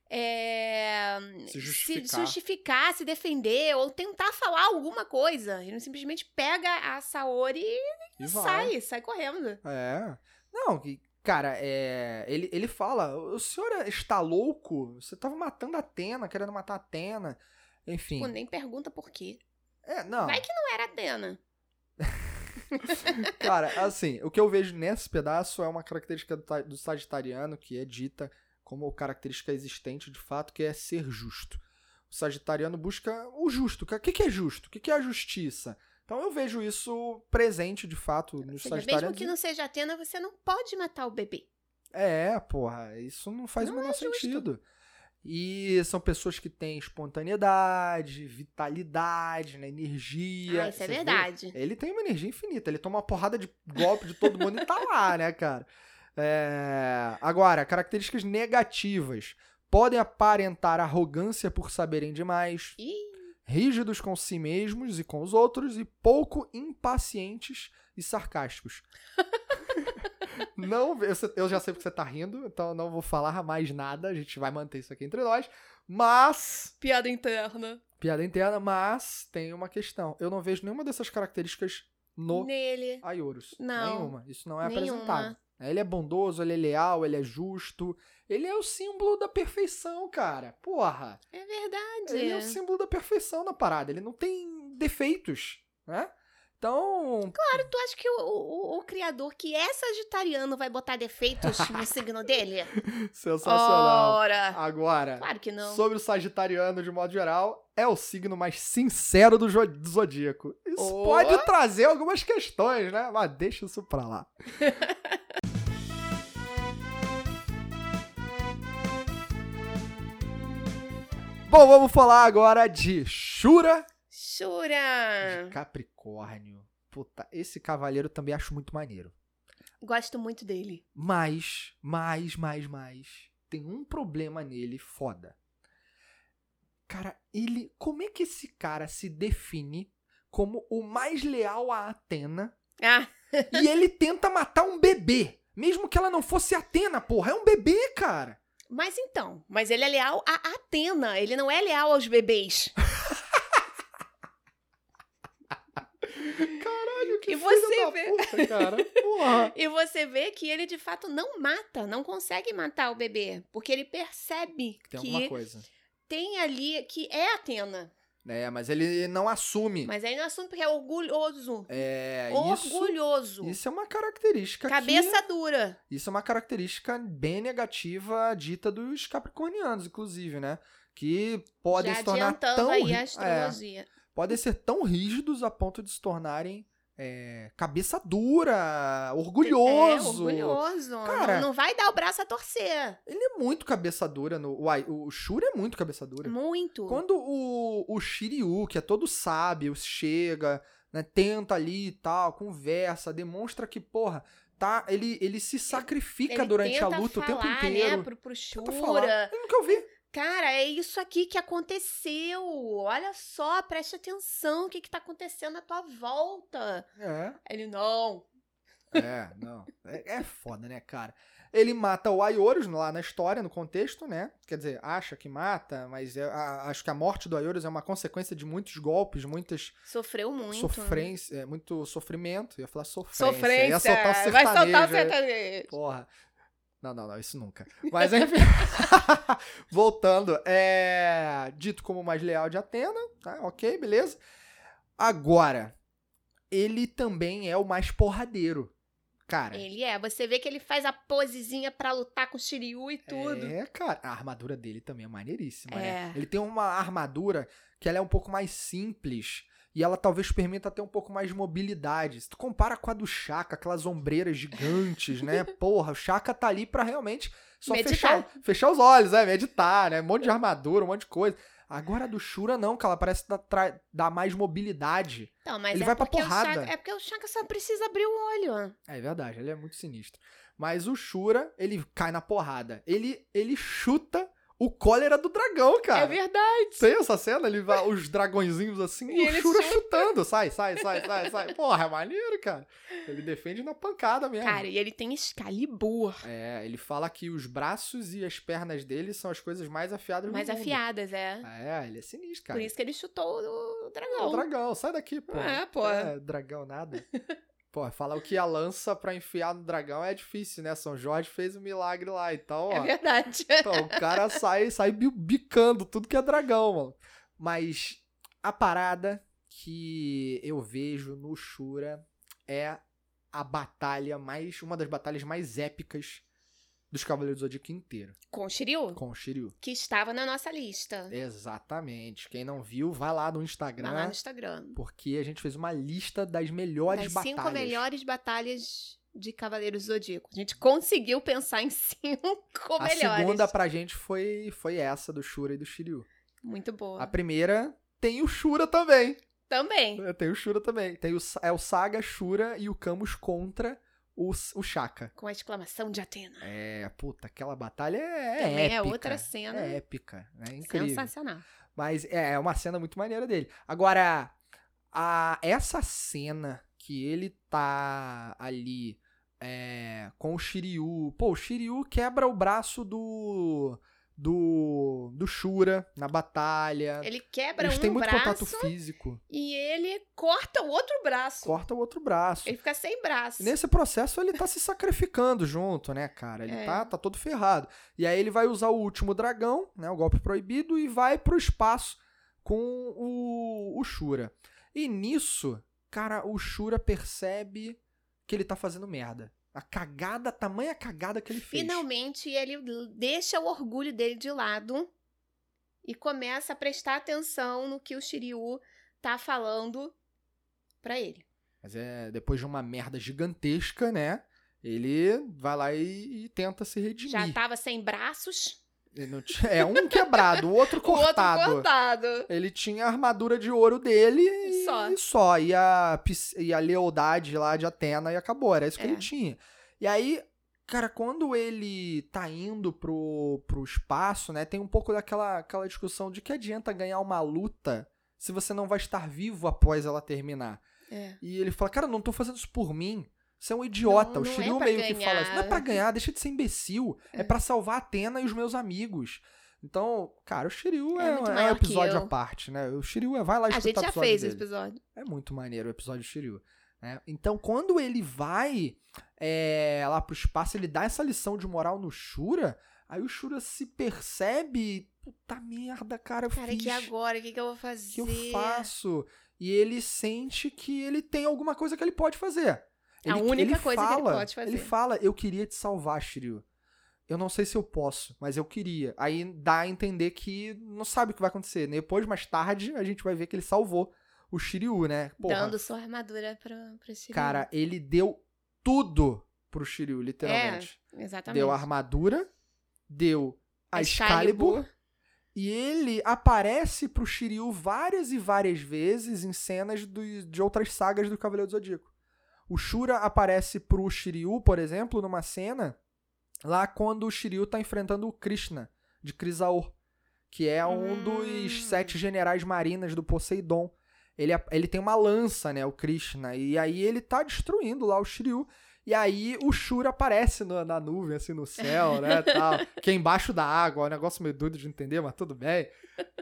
é, Se justificar. se justificar, se defender ou tentar falar alguma coisa. Ele simplesmente pega a Saori e E sai, sai correndo. É. Não, cara, é, ele, ele fala: o senhor está louco? Você tava matando a Atena, querendo matar a Atena. Enfim. Pô, nem pergunta por quê. É, não. Vai que não era Atena. Cara, assim, o que eu vejo nesse pedaço é uma característica do, do Sagitariano que é dita como característica existente de fato, que é ser justo. O Sagitariano busca o justo. O que que é justo? O que que é a justiça? Então eu vejo isso presente de fato nos seja, mesmo que não seja Atena, você não pode matar o bebê. É, porra, isso não faz o Não menor é sentido. E são pessoas que têm espontaneidade, vitalidade, né, energia. ah, isso é Você vê? verdade. Ele tem uma energia infinita, ele toma uma porrada de golpe de todo mundo e tá lá, né, cara? É, Agora, características negativas. Podem aparentar arrogância por saberem demais, Ih, rígidos com si mesmos e com os outros e pouco impacientes e sarcásticos. não, eu já sei porque você tá rindo, então eu não vou falar mais nada, a gente vai manter isso aqui entre nós. Mas, piada interna. piada interna, mas tem uma questão. Eu não vejo nenhuma dessas características no Nele. Não. Nenhuma. Isso não é Nenhuma. apresentado. Ele é bondoso, ele é leal, ele é justo. Ele é o símbolo da perfeição, cara. Porra. É verdade. Ele é o símbolo da perfeição na parada. Ele não tem defeitos, né? Então, Claro, tu acha que o, o- o criador que é sagitariano vai botar defeitos no signo dele? sensacional. Ora! Agora, Claro que não. sobre o Sagitariano de modo geral, é o signo mais sincero do, do zodíaco. Isso Oh. pode trazer algumas questões, né? Mas deixa isso pra lá. Bom, vamos falar agora de Shura Jura! de Capricórnio. Puta, esse cavaleiro também acho muito maneiro. Gosto muito dele. Mas, mais, mais, mais. Tem um problema nele foda. Cara, ele. Como é que esse cara se define como o mais leal a Atena Ah, e ele tenta matar um bebê? Mesmo que ela não fosse Atena, porra. É um bebê, cara. Mas então. Mas ele é leal a Atena. Ele não é leal aos bebês. Caralho, que E você vê- puta, cara. Porra. E você vê que ele de fato não mata, não consegue matar o bebê. Porque ele percebe Tem que alguma coisa. tem ali que é Atena. É, mas ele não assume. Mas aí não é assunto porque é orgulhoso. É, isso. orgulhoso. Isso é uma característica que- Cabeça dura. Isso é uma característica bem negativa dita dos capricornianos, inclusive, né? Que podem Já se tornar tão aí a é, astrologia. podem ser tão rígidos a ponto de se tornarem é, cabeça dura, orgulhoso. É, orgulhoso. Cara- não, não vai dar o braço a torcer. Ele é muito cabeça dura no. Uai, o Shura é muito cabeça dura. Muito. Quando o, o Shiryu, que é todo sábio, chega, né, tenta ali e tal, conversa, demonstra que, porra, tá, ele, ele se sacrifica Ele durante a luta o falar, tempo inteiro. Né, pro, pro. Shura. Eu nunca ouvi. Cara, é isso aqui que aconteceu. Olha só, preste atenção o que, que tá acontecendo à tua volta. É, Ele, não. é, não. É, é foda, né, cara? Ele mata o Aiorus lá na história, no contexto, né? Quer dizer, acha que mata, mas é- a- acho que a morte do Aiorus é uma consequência de muitos golpes, muitas Sofreu muito. sofrência, é, muito sofrimento. Eu ia falar sofrência. Sofrência. Ia soltar o Vai soltar o sertanejo, é. sertanejo. Porra. Não, não, não, isso nunca. Mas enfim. Voltando. É. Dito como o mais leal de Atena. Tá? Ok, beleza. Agora, ele também é o mais porradeiro. Cara. Ele é. Você vê que ele faz a posezinha pra lutar com o Shiryu e tudo. É, cara. A armadura dele também é maneiríssima, É. né? Ele tem uma armadura que ela é um pouco mais simples. E ela talvez permita ter um pouco mais de mobilidade. Se tu compara com a do Chaka, aquelas ombreiras gigantes, né? Porra, o Chaka tá ali pra realmente só Meditar. fechar, fechar os olhos, é, meditar, né? Um monte de armadura, um monte de coisa. Agora a do Shura não, que ela parece dar, dar mais mobilidade. Então, mas Ele é vai pra porrada. Shaka, é porque o Shaka só precisa abrir o olho. É verdade, ele é muito sinistro. Mas o Shura, ele cai na porrada. Ele, ele chuta o cólera do dragão, cara. É verdade. Tem essa cena? Ele vai, os dragõezinhos assim, E o Shura chuta. chutando. Sai, sai, sai, sai, sai. Porra, é maneiro, cara. Ele defende na pancada mesmo. Cara, e ele tem Excalibur. É, ele fala que os braços e as pernas dele são as coisas mais afiadas Mais do mundo. afiadas, é. É, ele é sinistro, cara. Por isso que ele chutou o dragão. o dragão, sai daqui, pô. É, pô. É, dragão nada. Pô, falar o que a lança pra enfiar no dragão é difícil, né? São Jorge fez um milagre lá, então, ó. É verdade. Então, o cara sai, sai bi- bicando tudo que é dragão, mano. Mas a parada que eu vejo no Shura é a batalha mais. Uma das batalhas mais épicas dos Cavaleiros do Zodíaco inteiro. Com o Shiryu, Com o Shiryu. que estava na nossa lista. Exatamente. Quem não viu, vai lá no Instagram. Vai lá no Instagram. Porque a gente fez uma lista das melhores Das batalhas. cinco melhores batalhas de Cavaleiros do Zodíaco. A gente conseguiu pensar em cinco A melhores. segunda pra gente foi, foi essa do Shura e do Shiryu. Muito boa. A primeira tem o Shura também. Também. É, Tem o Shura também. Tem o, é o Saga, Shura e o Camus contra o, o Shaka. Com a exclamação de Atena. É, puta, aquela batalha é, Também épica. é outra cena É épica, é incrível. sensacional. Mas é, é uma cena muito maneira dele. Agora, a, essa cena que ele tá ali é, com o Shiryu. Pô, o Shiryu quebra o braço do. Do. Do Shura na batalha. Ele quebra Eles um têm muito braço contato físico. e ele corta o outro braço. Corta o outro braço. Ele fica sem braço. E Nesse processo ele tá se sacrificando junto, né, cara? Ele É. tá, tá todo ferrado. E aí ele vai usar o último dragão, né, o golpe proibido, e vai pro espaço com o, o Shura. E nisso, cara, o Shura percebe que ele tá fazendo merda. A cagada, a tamanha cagada que ele fez. Finalmente, ele deixa o orgulho dele de lado e começa a prestar atenção no que o Shiryu tá falando pra ele. Mas é depois de uma merda gigantesca, né? Ele vai lá e, e tenta se redimir. Já tava sem braços, tinha- É um quebrado, o outro o outro cortado. cortado. Ele tinha a armadura de ouro dele e Só. e só. E a, e a lealdade lá de Atena e acabou. Era isso que É. ele tinha. E aí, cara, quando ele tá indo pro, pro espaço, né? Tem um pouco daquela aquela discussão de que adianta ganhar uma luta se você não vai estar vivo após ela terminar. É. E ele fala, cara, não tô fazendo isso por mim. Você é um idiota. Não, o é Shiryu pra meio que fala isso. Não é ganhar. pra ganhar, deixa de ser imbecil. É, É. pra salvar Atena e os meus amigos. Então, cara, o Shiryu É é, é um episódio à parte, né? O Shiryu é, vai lá A escutar gente o já fez esse dele. episódio. É muito maneiro o episódio do Shiryu. né? Então, quando ele vai é, lá pro espaço, ele dá essa lição de moral no Shura, aí o Shura se percebe, puta merda, cara, eu Cara, fiz que agora? O que, que eu vou fazer? o que eu faço? E ele sente que ele tem alguma coisa que ele pode fazer. A Ele- única ele coisa que ele fala- pode fazer. Ele fala, eu queria te salvar, Shiryu. Eu não sei se eu posso, mas eu queria. Aí dá a entender que não sabe o que vai acontecer. Depois, mais tarde, a gente vai ver que ele salvou o Shiryu, né? Porra, Dando sua armadura pro, pro Shiryu. cara, ele deu tudo pro Shiryu, literalmente. Exatamente. Deu a armadura, deu a A Excalibur, e ele aparece pro Shiryu várias e várias vezes em cenas do- de outras sagas do Cavaleiro do Zodíaco. O Shura aparece pro Shiryu, por exemplo, numa cena lá quando o Shiryu tá enfrentando o Krishna de Crisaor, que é um Hum. dos sete generais marinas do Poseidon. Ele, ele tem uma lança, né, o Krishna, e aí ele tá destruindo lá o Shiryu. E aí o Shura aparece no- na nuvem, assim, no céu, né, tal. Que é embaixo da água, é um negócio meio doido de entender, mas tudo bem.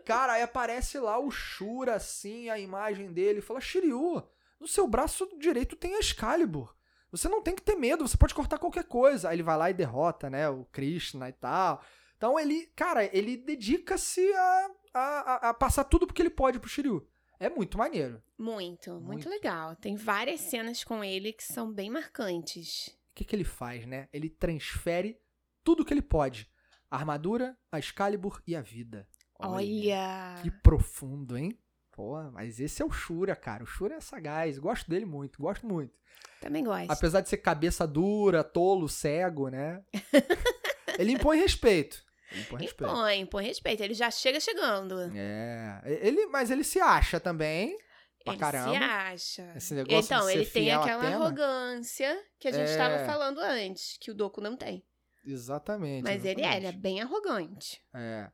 Cara, aí aparece lá o Shura, assim, a imagem dele, e fala, Shiryu, no seu braço direito tem a Excalibur. Você não tem que ter medo, você pode cortar qualquer coisa. Aí ele vai lá e derrota, né, o Krishna e tal. Então ele, cara, ele dedica-se a, a, a- passar tudo porque ele pode pro Shiryu. É muito maneiro. Muito, muito, Muito. legal. Tem várias cenas com ele que são bem marcantes. O que, que ele faz, né? Ele transfere tudo que ele pode. A armadura, a Excalibur e a vida. Olha! Que profundo, hein? Pô, mas esse é o Shura, cara. O Shura é sagaz. Gosto dele muito, gosto muito. Também gosto. Apesar de ser cabeça dura, tolo, cego, né? ele impõe respeito. Ele impõe respeito. Impõe, põe respeito. Ele já chega chegando. É. Ele, mas ele se acha também. Pra ele caramba. se acha. Esse negócio de então, ser ele tem aquela arrogância que a gente É. estava falando antes, que o Doku não tem. Exatamente. Mas ele é, ele é exatamente. bem arrogante. É.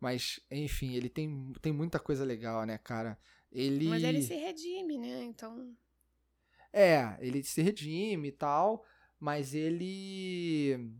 Mas, enfim, ele tem, tem muita coisa legal, né, cara? Ele. Mas ele se redime, né? Então. É, ele se redime e tal, mas ele.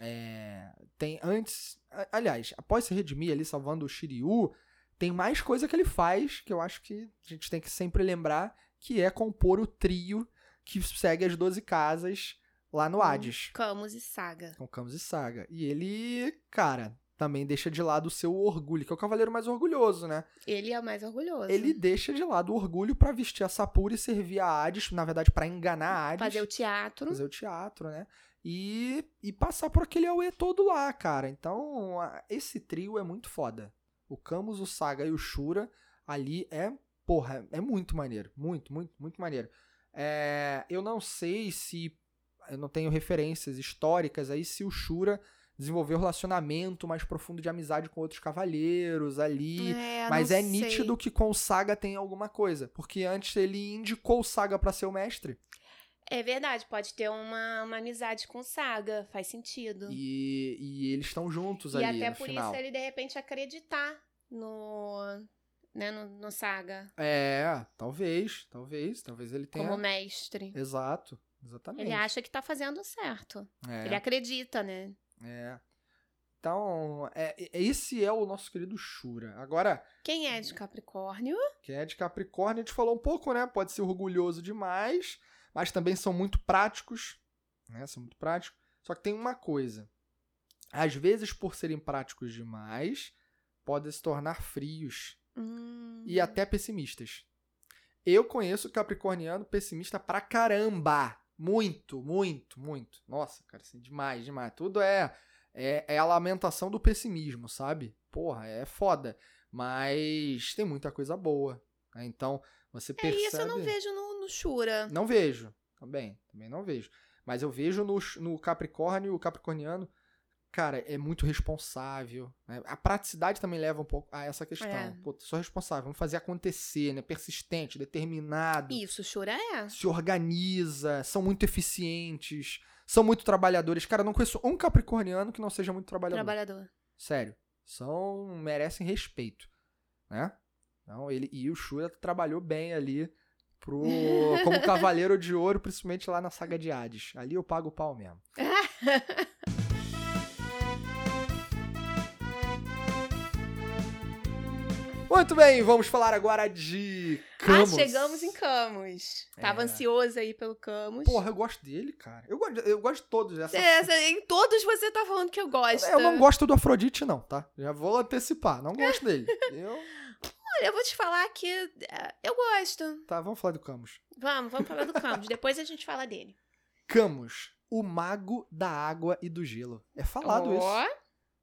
É, tem antes. Aliás, após se redimir ali, salvando o Shiryu, tem mais coisa que ele faz que eu acho que a gente tem que sempre lembrar, que é compor o trio que segue as 12 casas lá no com Hades, Camus e Saga. com Camus e Saga. E ele, cara, também deixa de lado o seu orgulho, que é o cavaleiro mais orgulhoso, né? Ele é o mais orgulhoso. Ele deixa de lado o orgulho pra vestir a Sapura e servir a Hades, na verdade, pra enganar a Hades. Fazer o teatro. fazer o teatro, né? E, e passar por aquele Aue todo lá, cara. Então, esse trio é muito foda. O Camus, o Saga e o Shura ali é, porra, é muito maneiro. Muito, muito, muito maneiro. É, eu não sei se. Eu não tenho referências históricas aí se o Shura desenvolveu um relacionamento mais profundo de amizade com outros cavaleiros ali. É, Mas é sei. nítido que com o Saga tem alguma coisa. Porque antes ele indicou o Saga pra ser o mestre. É verdade, pode ter uma, uma amizade com o Saga, faz sentido. E, e eles estão juntos E ali até no por final. isso ele de repente acreditar no, né, no, no Saga É, talvez, talvez, talvez ele tenha. como mestre. Exato, exatamente. Ele acha que tá fazendo certo. É, Ele acredita, né? É. Então, é, é- esse é o nosso querido Shura. Agora, Quem é de Capricórnio? quem é de Capricórnio, a gente falou um pouco, né? Pode ser orgulhoso demais, mas também são muito práticos, né? São muito práticos. Só que tem uma coisa. Às vezes, por serem práticos demais, podem se tornar frios Hum, e até pessimistas. Eu conheço capricorniano pessimista pra caramba. Muito, muito, muito. Nossa, cara, assim, demais, demais. Tudo é, é, é a lamentação do pessimismo, sabe? Porra, é foda. Mas tem muita coisa boa. né? Então, você É percebe... isso eu não vejo no, no Shura. Não vejo. Também, também não vejo. Mas eu vejo no, no Capricórnio, o capricorniano, cara, é muito responsável. né? A praticidade também leva um pouco a essa questão. É. Pô, sou responsável, vamos fazer acontecer, né? Persistente, determinado, Isso, Shura é. se organiza, são muito eficientes, são muito trabalhadores. Cara, não conheço um capricorniano que não seja muito trabalhador. Trabalhador. Sério. São. merecem respeito. Né? Então, ele, e o Shura trabalhou bem ali pro, como cavaleiro de ouro, principalmente lá na saga de Hades. Ali eu pago o pau mesmo. Muito bem, vamos falar agora de Camus. Ah, chegamos em Camus. Tava É. ansioso aí pelo Camus. Porra, eu gosto dele, cara. Eu gosto, eu gosto de todos. Essa, É, essa- em todos você tá falando que eu gosto. Eu não gosto do Afrodite, não, tá? Já vou antecipar. Não gosto dele. Eu... Olha, eu vou te falar que é, eu gosto. Tá, vamos falar do Camus. Vamos, vamos falar do Camus. Depois a gente fala dele. Camus, o mago da água e do gelo. É falado isso.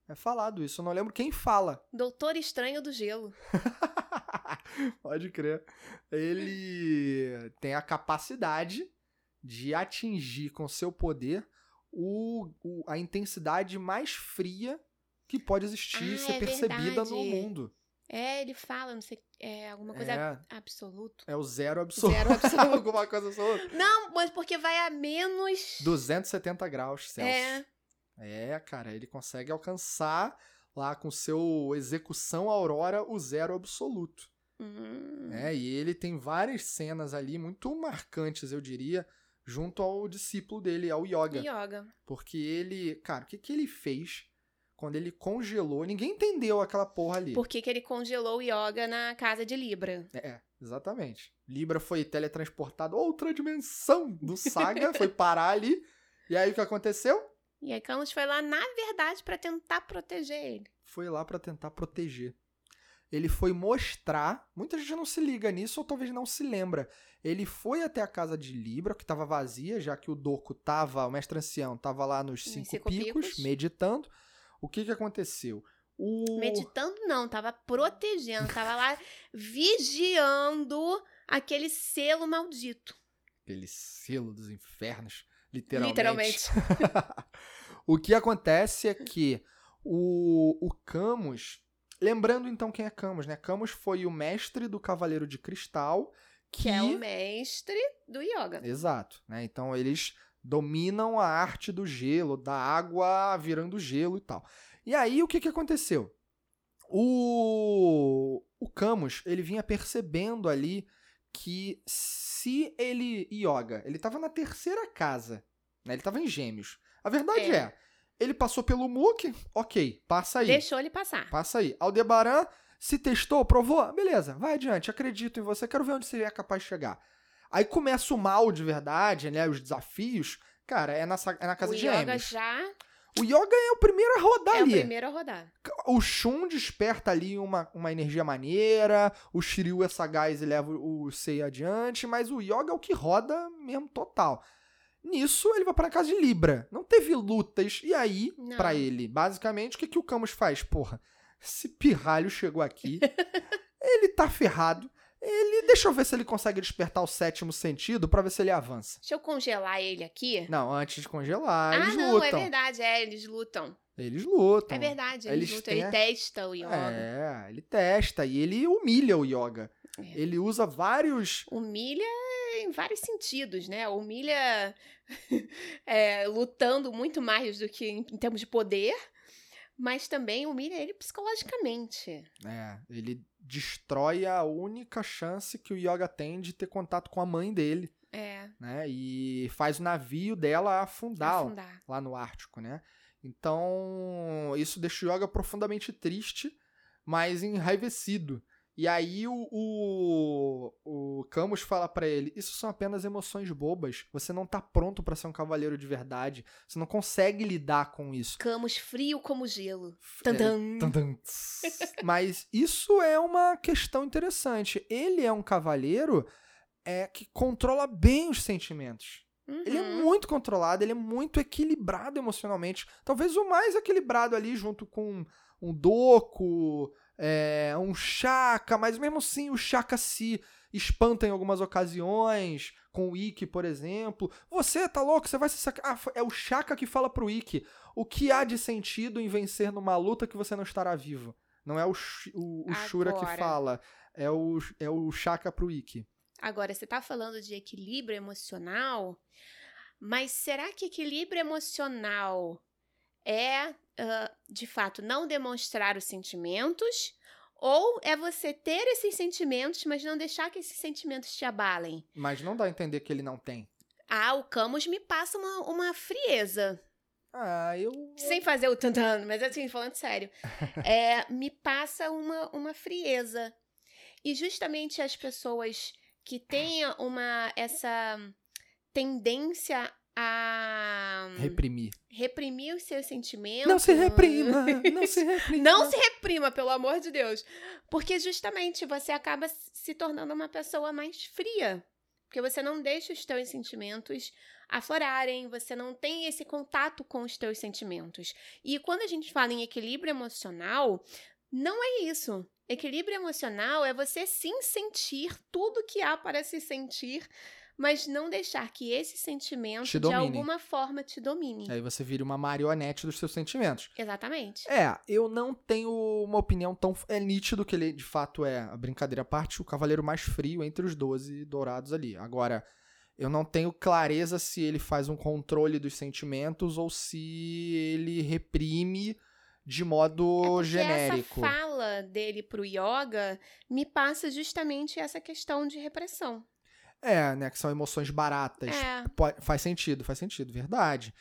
É falado isso. Eu não lembro quem fala. Doutor Estranho do Gelo. Pode crer. Ele tem a capacidade de atingir com seu poder o, o- a intensidade mais fria que pode existir e Ah, ser é percebida no verdade. mundo. É, ele fala, não sei, é alguma coisa É, absoluto. é o zero absoluto. Zero absoluto. Alguma coisa absoluta. Não, mas porque vai a menos. 270 graus Celsius. É. É, cara, ele consegue alcançar lá com seu execução aurora o zero absoluto. Hum. né? E ele tem várias cenas ali muito marcantes, eu diria, junto ao discípulo dele, ao Yoga. Yoga. Porque ele, cara, o que, que ele fez quando ele congelou? Ninguém entendeu aquela porra ali. Por que, que ele congelou o Yoga na casa de Libra? É, exatamente. Libra foi teletransportado a outra dimensão do Saga, foi parar ali. E aí o que aconteceu? E aí Camus foi lá, na verdade, pra tentar proteger ele. Foi lá pra tentar proteger. Ele foi mostrar, muita gente não se liga nisso ou talvez não se lembra. Ele foi até a casa de Libra, que estava vazia, já que o Doco tava, o mestre ancião tava lá nos Nos cinco, cinco picos, picos. meditando. O que que aconteceu? O Meditando não, tava protegendo, tava lá vigiando aquele selo maldito. aquele selo dos infernos, literalmente. Literalmente. o que acontece é que o, o Camus. Lembrando então quem é Camus, né? Camus foi o mestre do Cavaleiro de Cristal. Que, Que é o mestre do yoga. Exato, né? Então eles dominam a arte do gelo, da água virando gelo e tal. E aí o que, que aconteceu? O, o Camus, ele vinha percebendo ali que se ele, Yoga, ele estava na terceira casa, né? Ele estava em gêmeos. A verdade é. é, ele passou pelo Mook, ok, passa aí. Deixou ele passar. Passa aí. Aldebaran se testou, provou, beleza, vai adiante, acredito em você, quero ver onde você é capaz de chegar. Aí começa o mal de verdade, né? Os desafios. Cara, é na, é na casa o de Yoga gêmeos. já O Yoga é o primeiro a rodar é ali. o primeiro a rodar. O Shun desperta ali uma, uma energia maneira, o Shiryu é sagaz e leva o Sei adiante, mas o Yoga é o que roda mesmo total. Nisso, ele vai pra casa de Libra. Não teve lutas. E aí, pra ele, basicamente, o que, que o Camus faz? Porra, esse pirralho chegou aqui, ele tá ferrado. Ele, deixa eu ver se ele consegue despertar o sétimo sentido pra ver se ele avança. Deixa eu congelar ele aqui. Não, antes de congelar, ah, eles não, lutam. é verdade, é, eles lutam. Eles lutam. É verdade, Eles eles lutam, têm- ele testa o yoga. É, ele testa e ele humilha o yoga. É. Ele usa vários. Humilha em vários sentidos, né? Humilha é, lutando muito mais do que em, em termos de poder, mas também humilha ele psicologicamente. É, ele destrói a única chance que o yoga tem de ter contato com a mãe dele, É, né? E faz o navio dela afundar, afundar. lá no Ártico, né? Então, isso deixa o yoga profundamente triste, mas enraivecido. E aí o, o, o Camus fala pra ele: Isso são apenas emoções bobas. Você não tá pronto pra ser um cavaleiro de verdade. Você não consegue lidar com isso. Camus frio como gelo. É. Tum, tum, tss. Mas isso é uma questão interessante. Ele é um cavaleiro é, que controla bem os sentimentos. Ele é Uhum. muito controlado, ele é muito equilibrado emocionalmente. Talvez o mais equilibrado ali, junto com um Doku, é, um Shaka, mas mesmo assim o Shaka se espanta em algumas ocasiões, com o Ikki, por exemplo. Você tá louco? Você vai se sacar. Ah, é o Shaka que fala pro Ikki o que há de sentido em vencer numa luta que você não estará vivo. Não é o, o, o Shura que fala, é o, é o Shaka pro Ikki. Agora, você tá falando de equilíbrio emocional, mas será que equilíbrio emocional é, ah, de fato, não demonstrar os sentimentos? Ou é você ter esses sentimentos, mas não deixar que esses sentimentos te abalem? Mas não dá a entender que ele não tem. Ah, o Camus me passa uma, uma frieza. Ah, eu. Sem fazer o tantando, mas assim, falando sério. É, me passa uma, uma frieza. E justamente as pessoas que têm uma essa tendência a Reprimir. reprimir os seus sentimentos. Não se reprima! Não se reprima! Não se reprima, pelo amor de Deus. Porque justamente você acaba se tornando uma pessoa mais fria. Porque você não deixa os teus sentimentos aflorarem, você não tem esse contato com os teus sentimentos. E quando a gente fala em equilíbrio emocional, não é isso. Equilíbrio emocional é você sim sentir tudo que há para se sentir, mas não deixar que esse sentimento de alguma forma te domine. Aí você vira uma marionete dos seus sentimentos. Exatamente. É, eu não tenho uma opinião tão. É nítido que ele de fato é, a brincadeira à parte, o cavaleiro mais frio entre os 12 dourados ali. Agora, eu não tenho clareza se ele faz um controle dos sentimentos ou se ele reprime de modo É genérico. essa fala dele pro yoga me passa justamente essa questão de repressão. É, né? Que são emoções baratas. É. Pode- faz sentido, faz sentido, verdade.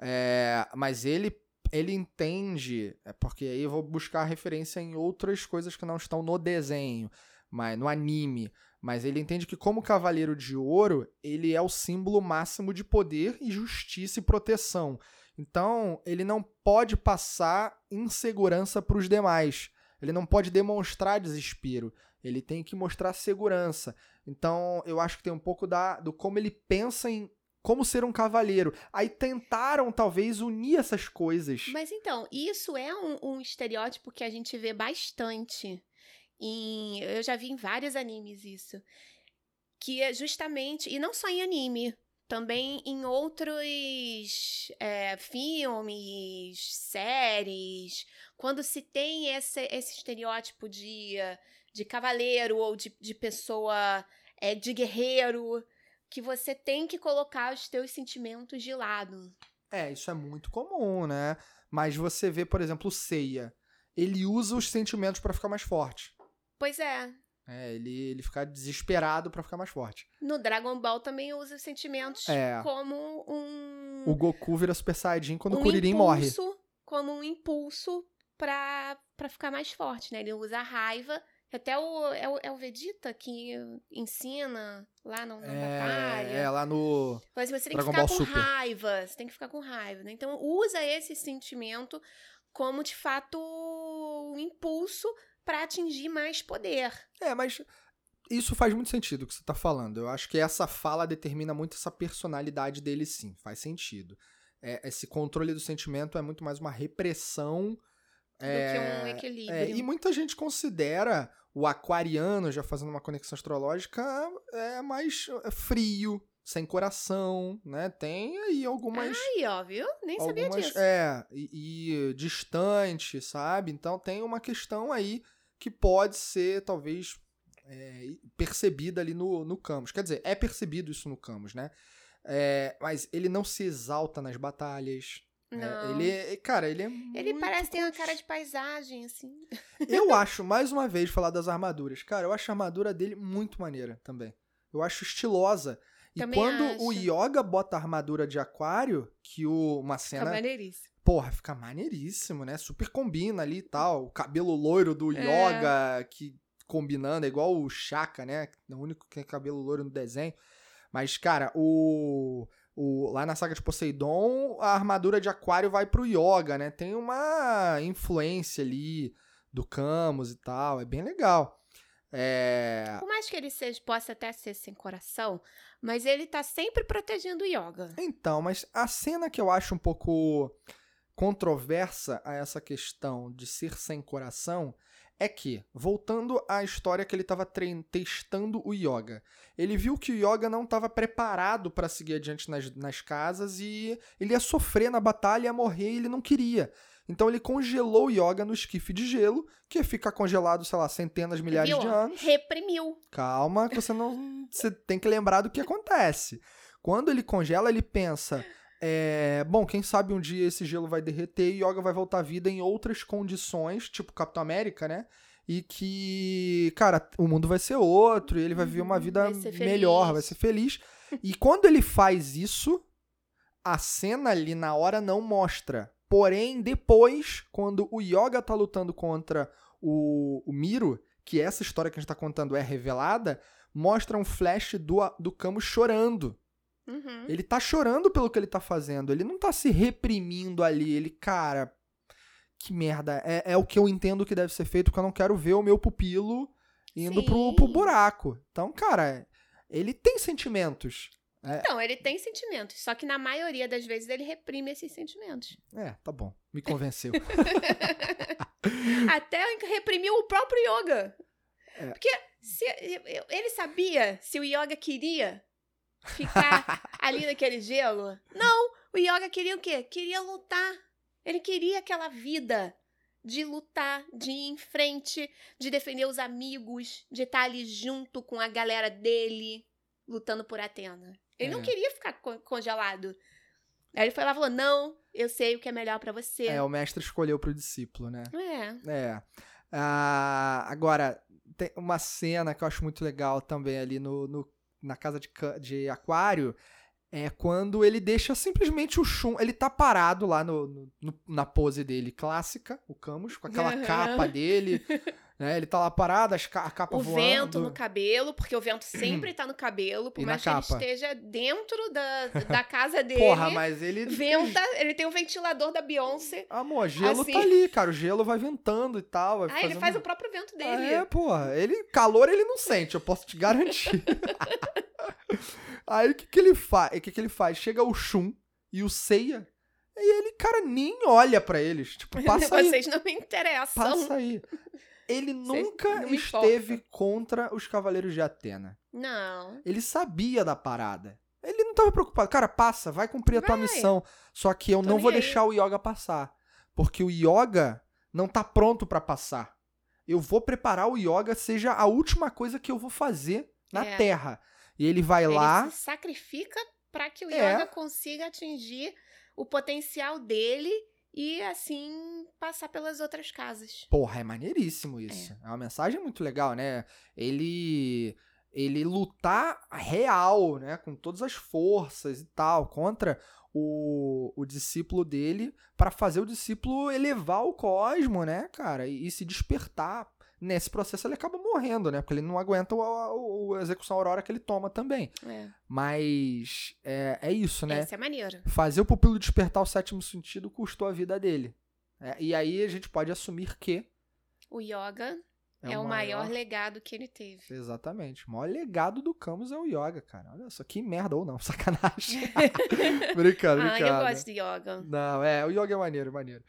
É, mas ele ele entende, é porque aí eu vou buscar referência em outras coisas que não estão no desenho, mas no anime. Mas ele entende que como Cavaleiro de Ouro, ele é o símbolo máximo de poder e justiça e proteção. Então, ele não pode passar insegurança para os demais. Ele não pode demonstrar desespero. Ele tem que mostrar segurança. Então, eu acho que tem um pouco da, do como ele pensa em como ser um cavaleiro. Aí tentaram, talvez, unir essas coisas. Mas então, isso é um, um estereótipo que a gente vê bastante. Em, eu já vi em vários animes isso. Que é justamente. E não só em anime. Também em outros é, filmes, séries. Quando se tem esse, esse estereótipo de, de cavaleiro ou de, de pessoa. é, de guerreiro. que você tem que colocar os teus sentimentos de lado. É, isso é muito comum, né? Mas você vê, por exemplo, o Seiya. Ele usa os sentimentos pra ficar mais forte. Pois é. É, ele, ele fica desesperado pra ficar mais forte. No Dragon Ball também usa os sentimentos É. como um. O Goku vira Super Saiyajin quando um o Kuririn morre. impulso, Como um impulso pra, pra ficar mais forte, né? Ele usa a raiva. Até o é, o. é o Vegeta que ensina lá na, na batalha. É, é, lá no. Mas você tem Dragon que ficar Ball com Super. raiva. Você tem que ficar com raiva, né? Então usa esse sentimento como de fato um impulso pra atingir mais poder. É, mas isso faz muito sentido o que você tá falando. Eu acho que essa fala determina muito essa personalidade dele, sim. Faz sentido. É, esse controle do sentimento é muito mais uma repressão. Do é, que um equilíbrio. é, e muita gente considera o aquariano, já fazendo uma conexão astrológica, é mais é, frio, sem coração, né? Tem aí algumas. Aí, ó, viu? Nem sabia algumas disso. é e, e distante, sabe? Então tem uma questão aí que pode ser talvez é, percebida ali no, no Camus. Quer dizer, é percebido isso no Camus, né? É, mas ele não se exalta nas batalhas. É, Não. ele, é- cara, ele é Ele parece ter uma cara de paisagem, assim. Eu acho, mais uma vez, falar das armaduras. Cara, eu acho a armadura dele muito maneira também. Eu acho estilosa. E Também quando o acho. Yoga bota a armadura de aquário, que o, uma Fica cena maneiríssimo. Porra, fica maneiríssimo, né? Super combina ali e tal. O cabelo loiro do É. Yoga, que combinando, é igual o Shaka, né? É o único que tem cabelo loiro no desenho. Mas, cara, o, o lá na saga de Poseidon, a armadura de aquário vai pro Yoga, né? Tem uma influência ali do Camus e tal. É bem legal. É... Por mais que ele seja, possa até ser sem coração, mas ele tá sempre protegendo o yoga. Então, mas a cena que eu acho um pouco controversa a essa questão de ser sem coração é que, voltando à história que ele estava testando o yoga, ele viu que o yoga não estava preparado para seguir adiante nas, nas casas e ele ia sofrer na batalha, ia morrer e ele não queria. Então ele congelou o yoga no esquife de gelo, que ia ficar congelado, sei lá, centenas, milhares Viu? de anos. Reprimiu. Calma, que você não. Você tem que lembrar do que acontece. Quando ele congela, ele pensa. É, bom, quem sabe um dia esse gelo vai derreter e Yoga vai voltar à vida em outras condições, tipo Capitão América, né? E que, cara, o mundo vai ser outro e ele vai viver uma Uhum, vida vai melhor, vai ser feliz. E quando ele faz isso, a cena ali na hora não mostra. Porém, depois, quando o Yoga tá lutando contra o, o Miro, que essa história que a gente tá contando é revelada, mostra um flash do, do Camus chorando. Uhum. Ele tá chorando pelo que ele tá fazendo. Ele não tá se reprimindo ali. Ele, cara, que merda. É, é o que eu entendo que deve ser feito, porque eu não quero ver o meu pupilo indo pro, Sim. pro buraco. Então, cara, ele tem sentimentos. Então, ele tem sentimentos, só que na maioria das vezes ele reprime esses sentimentos. É, tá bom. Me convenceu. Até reprimiu o próprio yoga. É. Porque se, ele sabia se o yoga queria ficar ali naquele gelo. Não, o yoga queria o quê? Queria lutar. Ele queria aquela vida de lutar, de ir em frente, de defender os amigos, de estar ali junto com a galera dele, lutando por Atena. Ele É. não queria ficar co- congelado. Aí ele foi lá e falou: Não, eu sei o que é melhor pra você. é, o mestre escolheu pro discípulo, né? É. É. Ah, agora, tem uma cena que eu acho muito legal também ali no, no- na casa de, de aquário. É quando ele deixa simplesmente o Shun. Ele tá parado lá no, no- na pose dele clássica, o Camus, com aquela capa dele. né? Ele tá lá parado, as ca- a capa O voando. vento no cabelo, porque o vento sempre tá no cabelo, por E mais que ele esteja dentro da, da casa dele. Porra, mas ele. Venta, ele tem o ventilador da Beyoncé. Amor, gelo Assim. tá ali, cara. O gelo vai ventando e tal. vai Ah, ele fazendo- faz o próprio vento dele. É, porra. Ele, calor ele não sente, eu posso te garantir. Aí o que que ele faz? O que que ele faz? Chega o Shun e o Seiya e ele, cara, nem olha pra eles. Tipo, passa aí, Vocês não me interessam. passa aí. Ele nunca esteve importa. contra os Cavaleiros de Atena. Não. Ele sabia da parada. Ele não tava preocupado. Cara, passa, vai cumprir a tua missão. Só que eu Tô não vou aí. deixar o Yoga passar. Porque o Yoga não tá pronto pra passar. Eu vou preparar o Yoga, seja a última coisa que eu vou fazer na É. Terra. E ele vai Ele lá. se sacrifica pra que o É. Yoga consiga atingir o potencial dele e assim passar pelas outras casas. Porra, é maneiríssimo isso. É. uma mensagem muito legal, né? Ele ele lutar real, né, com todas as forças e tal, contra o, o discípulo dele, pra fazer o discípulo elevar o cosmo, né, cara, e, e se despertar. Nesse processo ele acaba morrendo, né, porque ele não aguenta o, o- o- a execução aurora que ele toma também. É. Mas é, é isso, né? Essa é maneiro. Fazer o pupilo despertar o sétimo sentido custou a vida dele. É, e aí a gente pode assumir que O Yoga é, o maior legado que ele teve. Exatamente. O maior legado do Camus é o yoga, cara. Olha só, que merda ou não, sacanagem. brincando, ah, brincando. eu gosto de Yoga. Não, é, o yoga é maneiro, maneiro.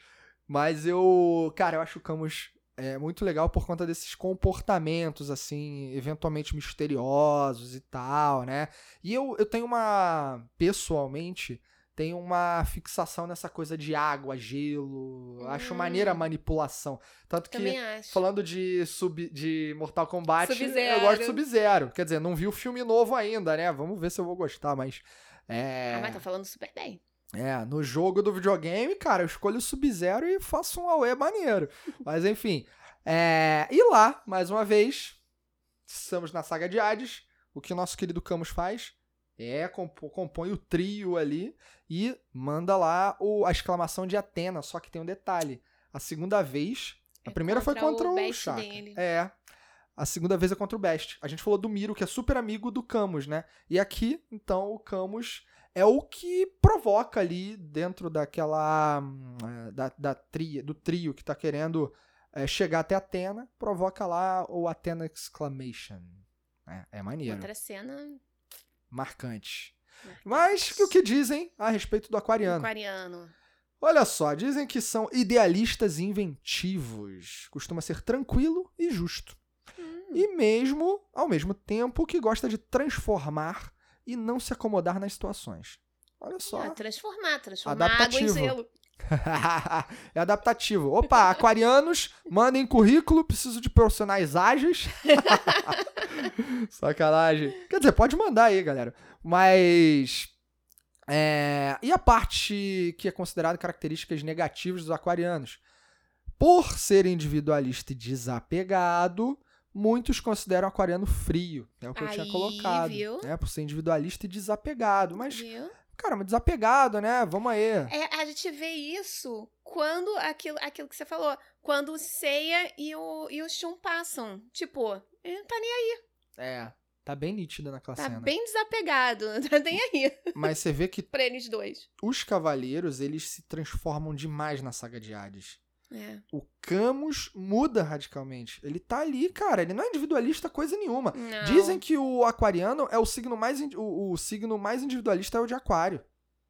Mas eu, cara, eu acho o Camus é muito legal por conta desses comportamentos, assim, eventualmente misteriosos e tal, né? E eu, eu tenho uma, pessoalmente, tenho uma fixação nessa coisa de água, gelo. Acho Hum. maneira a manipulação. Tanto que Também acho. Falando de, sub, de Mortal Kombat, eu gosto de Sub-Zero. Quer dizer, não vi o filme novo ainda, né? Vamos ver se eu vou gostar, mas. É, Ah, mas tá falando super bem. É, no jogo do videogame, cara, eu escolho o Sub-Zero e faço um AUE maneiro. Mas enfim. É, e lá, mais uma vez, estamos na saga de Hades. O que o nosso querido Camus faz é compõe o trio ali e manda lá o, a exclamação de Atena. Só que tem um detalhe: a segunda vez. A É primeira foi contra contra o o, dele. É. A segunda vez é contra o Best. A gente falou do Miro, que é super amigo do Camus, né? E aqui, então, o Camus é o que provoca ali dentro daquela. é, Da, da tria, do trio que tá querendo é, chegar até Atena, provoca lá o Atena Exclamation. É, é maneiro. Outra cena. Marcante. Mas o que dizem a respeito do aquariano? Aquariano. Olha só, dizem que são idealistas e inventivos. Costuma ser tranquilo e justo. Hum. E mesmo, ao mesmo tempo, que gosta de transformar e não se acomodar nas situações. Olha só. Ah, transformar, transformar água em Adaptativo. gelo. é adaptativo. Opa, aquarianos, mandem currículo, preciso de profissionais ágeis. Sacanagem. Quer dizer, pode mandar aí, galera. Mas. é, E a parte que é considerada características negativas dos aquarianos? Por ser individualista e desapegado, muitos consideram aquariano frio. É o que eu tinha Aí, colocado. viu? né? Por ser individualista e desapegado. Mas, Viu? cara, mas desapegado, né? Vamos aí. É, a gente vê isso quando aquilo, aquilo que você falou, quando o Seiya e o, e o Shun passam. Tipo, ele não tá nem É, tá bem nítida naquela tá cena. bem desapegado, não tá nem aí Mas você vê que pra eles dois. os cavaleiros, eles se transformam demais na saga de Hades. É. O Camus muda radicalmente. Ele tá ali, cara. Ele não é individualista coisa nenhuma. Não. Dizem que o aquariano é o signo mais o, o signo mais individualista é o de aquário.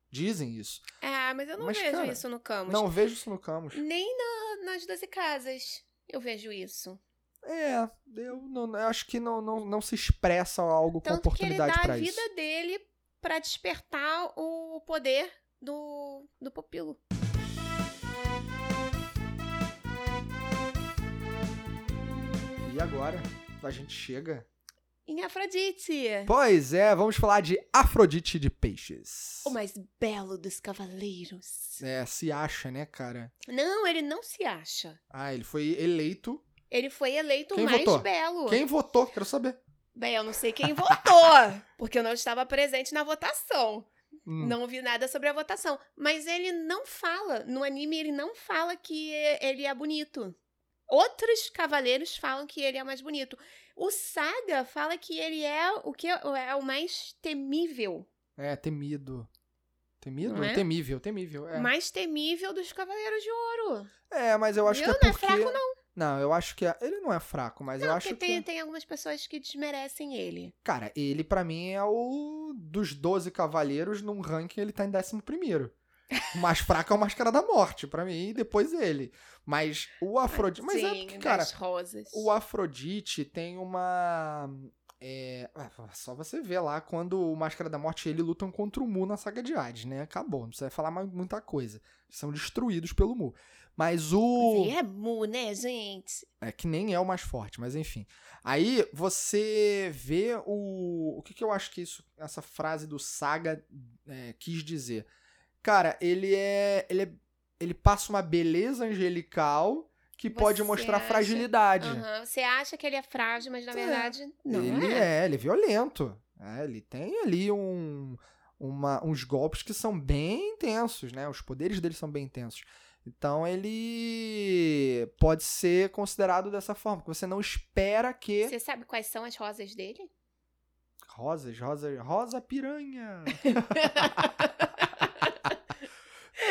Dizem isso. É, mas eu não Mas, vejo cara, isso no Camus. Não vejo isso no Camus. Nem na- nas 12 casas eu vejo isso. É, eu, não, eu acho que não, não, não se expressa algo com Tanto que ele dá oportunidade a vida isso. dele pra despertar o poder do, do pupilo. Agora a gente chega. Em Afrodite, Pois é, vamos falar de Afrodite de Peixes. o mais belo dos cavaleiros. É, se acha, né, cara? Não, ele não se acha. Ah, ele foi eleito. Ele foi eleito o mais votou? belo. Quem votou? Quero saber. Bem, eu não sei quem votou, porque eu não estava presente na votação. Hum. Não vi nada sobre a votação. Mas ele não fala, no anime ele não fala que ele é bonito. Outros cavaleiros falam que ele é mais bonito. O Saga fala que ele é o que é o mais temível. É, temido. Temido? É? Temível, temível. É. Mais temível dos Cavaleiros de Ouro. É, mas eu acho Viu? que é Não é porque... fraco, não. Não, eu acho que é... ele não é fraco, mas eu Não, acho porque que... tem, tem algumas pessoas que desmerecem ele. Cara, ele pra mim é o dos 12 cavaleiros num ranking ele tá em 11 primeiro. O mais fraco é o Máscara da Morte, pra mim, e depois ele. Mas o Afrodite... Mas é Sim, porque, cara, o Afrodite tem uma... É, ah, só você ver lá quando o Máscara da Morte e ele lutam contra o Mu na saga de Hades, né? Acabou, não precisa falar mais muita coisa. São destruídos pelo Mu. Mas o. É mu, né, gente? É que nem é o mais forte, mas enfim. Aí você vê o. O que, que eu acho que isso, essa frase do Saga é, quis dizer? Cara, ele é. Ele, é, ele passa uma beleza angelical que pode Você mostrar acha? fragilidade. Aham. Você acha que ele é frágil, mas na É. verdade não ele é. é. ele é violento. É, ele tem ali um, uma- uns golpes que são bem intensos, né? Os poderes dele são bem intensos. Então ele pode ser considerado dessa forma, que você não espera que Você sabe quais são as rosas dele? rosas, rosa, rosa piranha.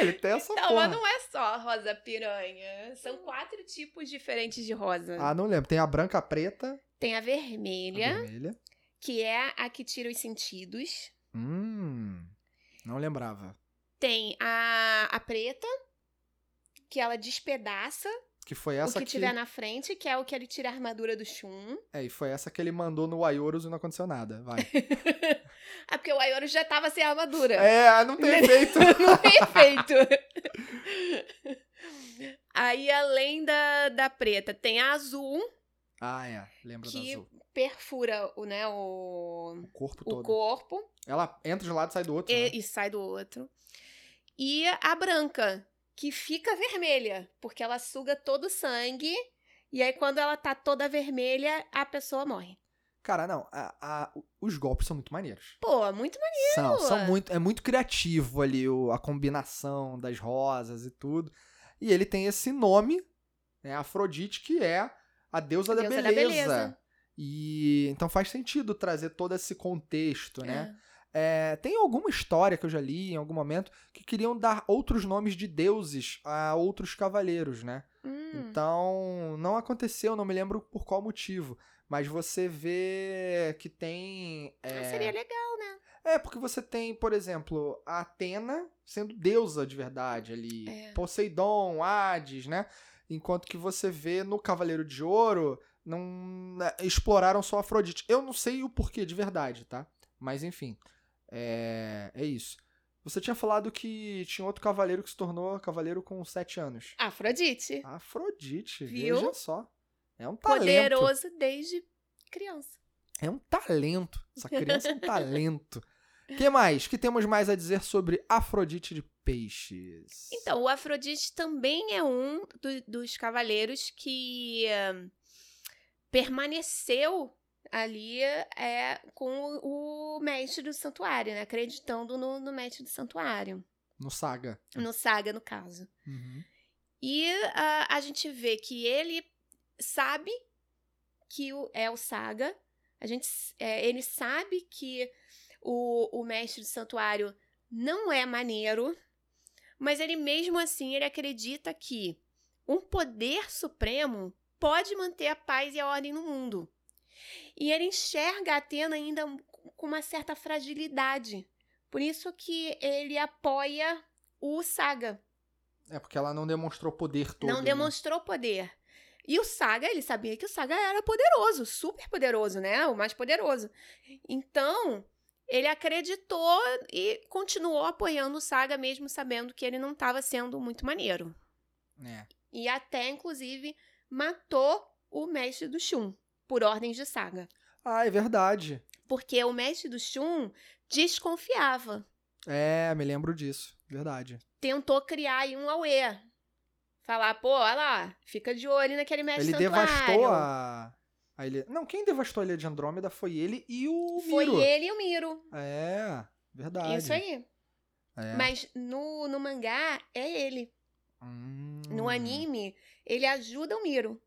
Ele tem essa Não, porra. mas não é só rosa piranha. São quatro tipos diferentes de rosa. Ah, não lembro. Tem a branca, a preta, Tem a a vermelha, vermelha. que é a que tira os sentidos. Hum, não lembrava. Tem a, a preta, que ela despedaça Que foi o essa que que, tiver na frente, que é o que ele tira a armadura do Shun. É, e foi essa que ele mandou no Ayorus e não aconteceu nada. Vai. ah, porque o Ayoru já tava sem armadura. é, não tem efeito. Não tem efeito. Aí, além da, da preta, tem a azul, ah, é. Lembra Que da azul. perfura o, né, o, O corpo o todo. corpo Ela entra de um lado e sai do outro. né? e, e sai do outro. E a branca, que fica vermelha, porque ela suga todo o sangue. E aí, quando ela tá toda vermelha, a pessoa morre. Cara, não. a- a- os golpes são muito maneiros. Pô, muito maneiro. São, são muito, é muito criativo ali o- a combinação das rosas e tudo. E ele tem esse nome, né, Afrodite, que é a deusa, A da, deusa beleza. da beleza. E então faz sentido trazer todo esse contexto, né? É. Tem alguma história que eu já li em algum momento que queriam dar outros nomes de deuses a outros cavaleiros, né? Hum, Então, não aconteceu, não me lembro por qual motivo. Mas você vê que tem. ah, É, seria legal, né? é, porque você tem, por exemplo, a Atena sendo deusa de verdade ali. É. Poseidon, Hades, né? Enquanto que você vê no Cavaleiro de Ouro, não né, exploraram só Afrodite. Eu não sei o porquê de verdade, tá? Mas enfim, é, é isso. Você tinha falado que tinha outro cavaleiro que se tornou cavaleiro com sete anos. Afrodite. Afrodite, Viu? veja só. É um talento. Poderoso desde criança. É um talento. Essa criança é um talento. O que mais? que temos mais a dizer sobre Afrodite de Peixes? Então, o Afrodite também é um do- dos cavaleiros que eh, permaneceu ali é, com o, o mestre do santuário, né? Acreditando no, no mestre do santuário. No Saga. No Saga, no caso. Uhum. E ah, a gente vê que ele sabe que o, é o Saga. A gente, é, ele sabe que o, o mestre do santuário não é maneiro, mas ele mesmo assim ele acredita que um poder supremo pode manter a paz e a ordem no mundo. E ele enxerga a Atena ainda com uma certa fragilidade. Por isso que ele apoia o Saga. É porque ela não demonstrou poder todo. Não né? demonstrou poder. E o Saga, ele sabia que o Saga era poderoso, super poderoso, né? O mais poderoso. Então, ele acreditou e continuou apoiando o Saga, mesmo sabendo que ele não estava sendo muito maneiro. É. E até, inclusive, matou o mestre do Shun, por ordens de Saga. Ah, é verdade. Porque o mestre do Shun desconfiava. É, me lembro disso. Verdade. Tentou criar aí um Aue. Falar, pô, olha lá, fica de olho naquele mestre Ele santuário. devastou a. a ilha... Não, quem devastou a ilha de Andrômeda foi ele e o Foi Miro. ele e o Miro. É, verdade. Isso aí. É. Mas no, no mangá é ele. Hum. No anime, ele ajuda o Miro.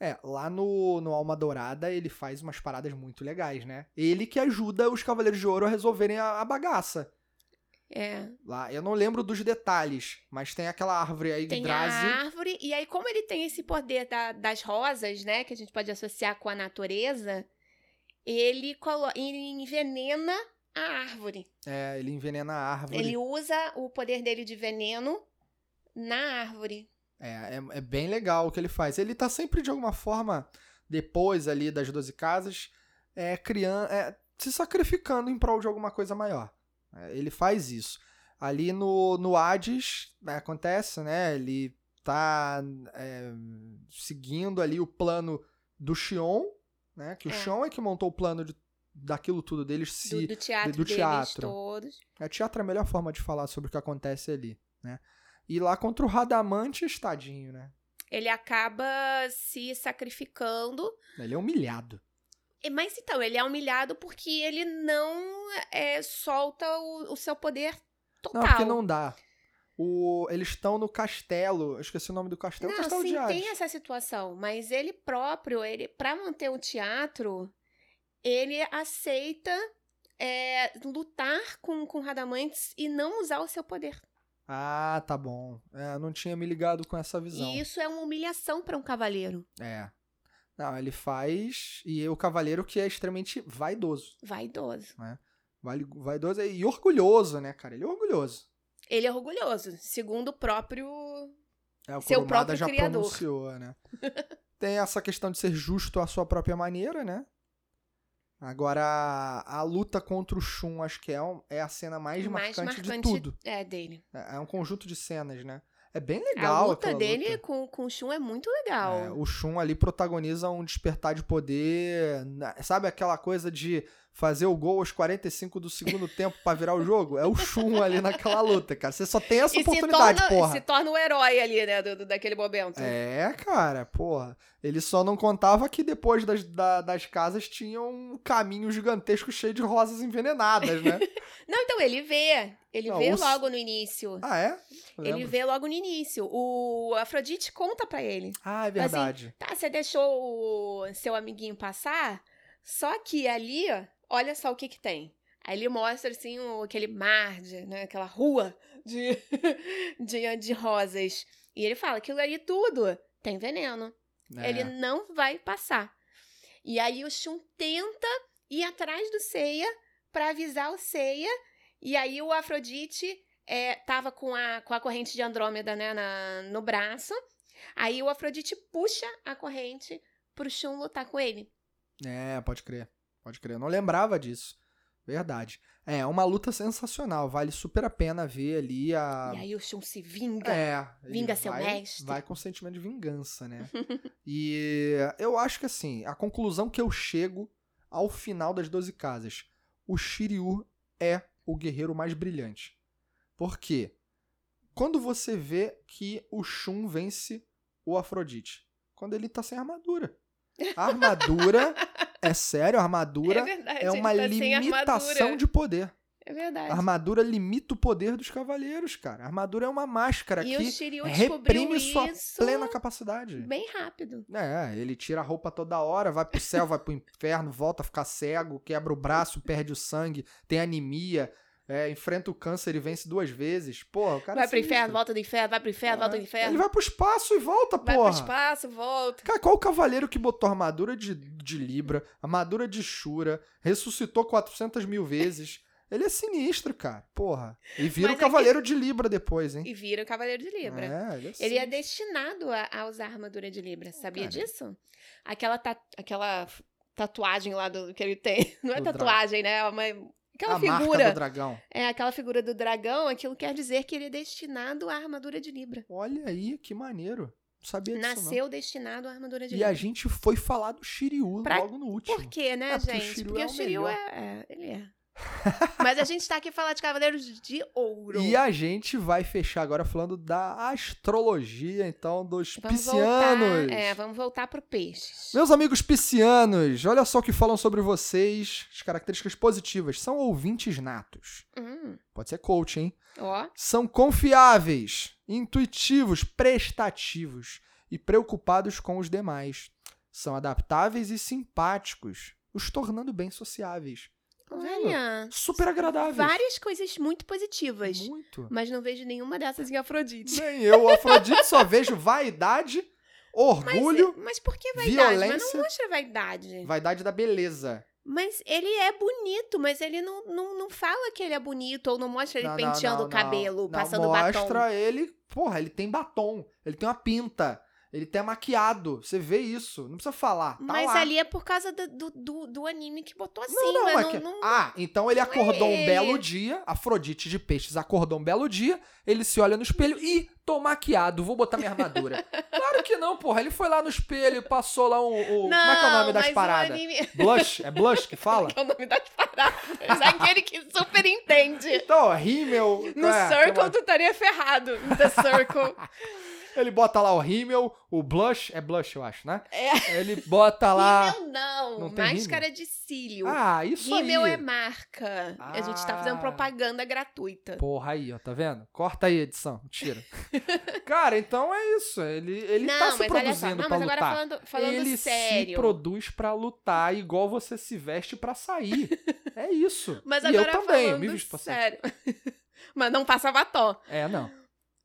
É, lá no, no Alma Dourada ele faz umas paradas muito legais, né? Ele que ajuda os Cavaleiros de Ouro a resolverem a, a bagaça. É. Lá, eu não lembro dos detalhes, mas tem aquela árvore aí, Tem Yggdrasil. a árvore, e aí, como ele tem esse poder da- das rosas, né? Que a gente pode associar com a natureza, ele, colo- ele envenena a árvore. É, ele envenena a árvore. Ele usa o poder dele de veneno na árvore. É, é, é bem legal o que ele faz. Ele tá sempre, de alguma forma, depois ali das 12 casas, é, criando, é, se sacrificando em prol de alguma coisa maior. É, ele faz isso. Ali no, no Hades, né, acontece, né? Ele tá é, seguindo ali o plano do Xion, né? Que o É. Xion é que montou o plano de, daquilo tudo deles Do, se. do teatro do deles teatro. todos. É, teatro é a melhor forma de falar sobre o que acontece ali, né? E lá contra o Radamantes, tadinho, né? Ele acaba se sacrificando. Ele é humilhado. Mas então, ele é humilhado porque ele não é, solta o, o seu poder total. Não, porque não dá. O, eles estão no castelo. Eu esqueci o nome do castelo. Não, castelo sim, tem essa situação, mas ele próprio, ele para manter o teatro, ele aceita é, lutar com, com Radamantes e não usar o seu poder. Ah, tá bom. É, eu não tinha me ligado com essa visão. E isso é uma humilhação para um cavaleiro. É. Não, ele faz. E o cavaleiro que é extremamente vaidoso. Vaidoso. Vai- Vaidoso e orgulhoso, né, cara? Ele é orgulhoso. Ele é orgulhoso, segundo o próprio. É, o Seu próprio já criador. pronunciou, né? Tem essa questão de ser justo à sua própria maneira, né? Agora, a, a luta contra o Shun, acho que é, um- é a cena mais, marcante, de tudo. É dele. É, é um conjunto de cenas, né? É bem A legal luta aquela dele luta. Com, com o Shun é muito legal. É, o Shun ali protagoniza um despertar de poder. Sabe aquela coisa de fazer o gol aos 45 do segundo tempo pra virar o jogo? É o Shun ali naquela luta, cara. Você só tem essa e se oportunidade, torna, porra. se torna o herói ali, né, do, do- daquele momento. É, cara, porra. Ele só não contava que depois das, da- das casas tinha um caminho gigantesco cheio de rosas envenenadas, né? Não, então, ele vê. Ele Não, vê os- logo no início. ah, é? Ele vê logo no início. O Afrodite conta pra ele. Ah, é verdade. Tá, você deixou o seu amiguinho passar, só que ali, ó, olha só o que que tem. Aí ele mostra, assim, o- aquele mar, de, né, aquela rua de, de, de rosas. E ele fala, aquilo ali tudo tem veneno. É. Ele não vai passar. E aí o Shun tenta ir atrás do Seiya pra avisar o Seiya. E aí o Afrodite é, tava com a, com a corrente de Andrômeda né, na, no braço. Aí o Afrodite puxa a corrente pro Shun lutar com ele. É, pode crer. Pode crer. Eu não lembrava disso. Verdade. É, uma luta sensacional. Vale super a pena ver ali a. E aí o Shun se vinga. É. Vinga seu vai- mestre. Vai com sentimento de vingança, né? e eu acho que assim, a conclusão que eu chego ao final das 12 casas, o Shiryu é o guerreiro mais brilhante. Por quê? Quando você vê que o Shun vence o Afrodite, quando ele tá sem armadura. A armadura, é sério, a armadura é verdade. é uma tá limitação de poder. É verdade. A armadura limita o poder dos cavaleiros, cara. A armadura é uma máscara e o que reprime sua plena capacidade. bem rápido. É, ele tira a roupa toda hora, vai pro céu, vai pro inferno, volta a ficar cego, quebra o braço, perde o sangue, tem anemia, é, enfrenta o câncer e vence duas vezes. Porra, o cara vai é pro inferno, volta do inferno, vai pro inferno, volta do inferno. Ele vai pro espaço e volta, Vai porra. pro espaço, volta. Cara, qual o cavaleiro que botou armadura de, de Libra, armadura de Shura, ressuscitou 400 mil vezes? Ele é sinistro, cara. Porra. E vira o é que- cavaleiro de Libra depois, hein? E vira o Cavaleiro de Libra. É, ele é Ele é destinado a, a usar a armadura de Libra, sabia Cara. disso? Aquela, ta- aquela tatuagem lá do, que ele tem. Não é Do tatuagem, né? É uma, aquela a marca figura. do dragão. É aquela figura do dragão, aquilo quer dizer que ele é destinado à armadura de Libra. Olha aí, que maneiro. Não sabia disso, não. Nasceu destinado à armadura de E Libra. a gente foi falar do Shiryu Pra- logo no último. Por quê, né, É, porque o gente? Shiryu porque é o Shiryu é, é- Ele é. Mas a gente tá aqui falar de Cavaleiros de Ouro. E a gente vai fechar agora falando da astrologia, então, dos Vamos piscianos. voltar, é, vamos voltar pro peixes. Meus amigos piscianos, olha só o que falam sobre vocês, as características positivas. São ouvintes natos. Hum, Pode ser coach, hein? ó, São confiáveis, intuitivos, prestativos e preocupados com os demais. São adaptáveis e simpáticos, os tornando bem sociáveis. Tá olha. Super agradáveis. Várias coisas muito positivas. Muito. Mas não vejo nenhuma dessas em Afrodite. Nem eu, Afrodite, só vejo vaidade, orgulho, Mas por que vaidade? Mas violência. não mostra vaidade. vaidade da beleza. Mas ele é bonito, mas ele não, não, não fala que ele é bonito ou não mostra ele Não, penteando não, o cabelo, não. passando não, batom. mostra ele, porra, ele tem batom, ele tem uma pinta. Ele tá maquiado. Você vê isso. Não precisa falar. Tá Mas lá. ali é por causa do, do, do, anime que botou assim, Não, não, mas é não, que- não- Ah, então ele não é acordou um ele. belo dia, Afrodite de peixes acordou um belo dia, ele se olha no espelho e tô maquiado, vou botar minha armadura. claro que não, porra. Ele foi lá no espelho, passou lá o. o- como é que é o nome das paradas? anime- Blush? É blush que fala? que é o nome das paradas. É aquele que super entende. Então, rímel. No é, Circle, uma- tu estaria ferrado. No The Circle. Ele bota lá o rímel, o blush, é blush, eu acho, né? É. Ele bota lá. Rímel não. Não máscara de cílio. Ah, isso Rímel aí. é marca. A gente tá Ah. fazendo propaganda gratuita. Porra aí, ó, tá vendo? Corta aí, edição, tira. Cara, então é isso. Ele, ele não, tá se produzindo Não, pra mas agora lutar. falando, falando ele sério. se produz pra lutar igual você se veste pra sair. é isso. Mas e agora eu também, falando me visto pra sair. sério. mas não passa batom. É, não.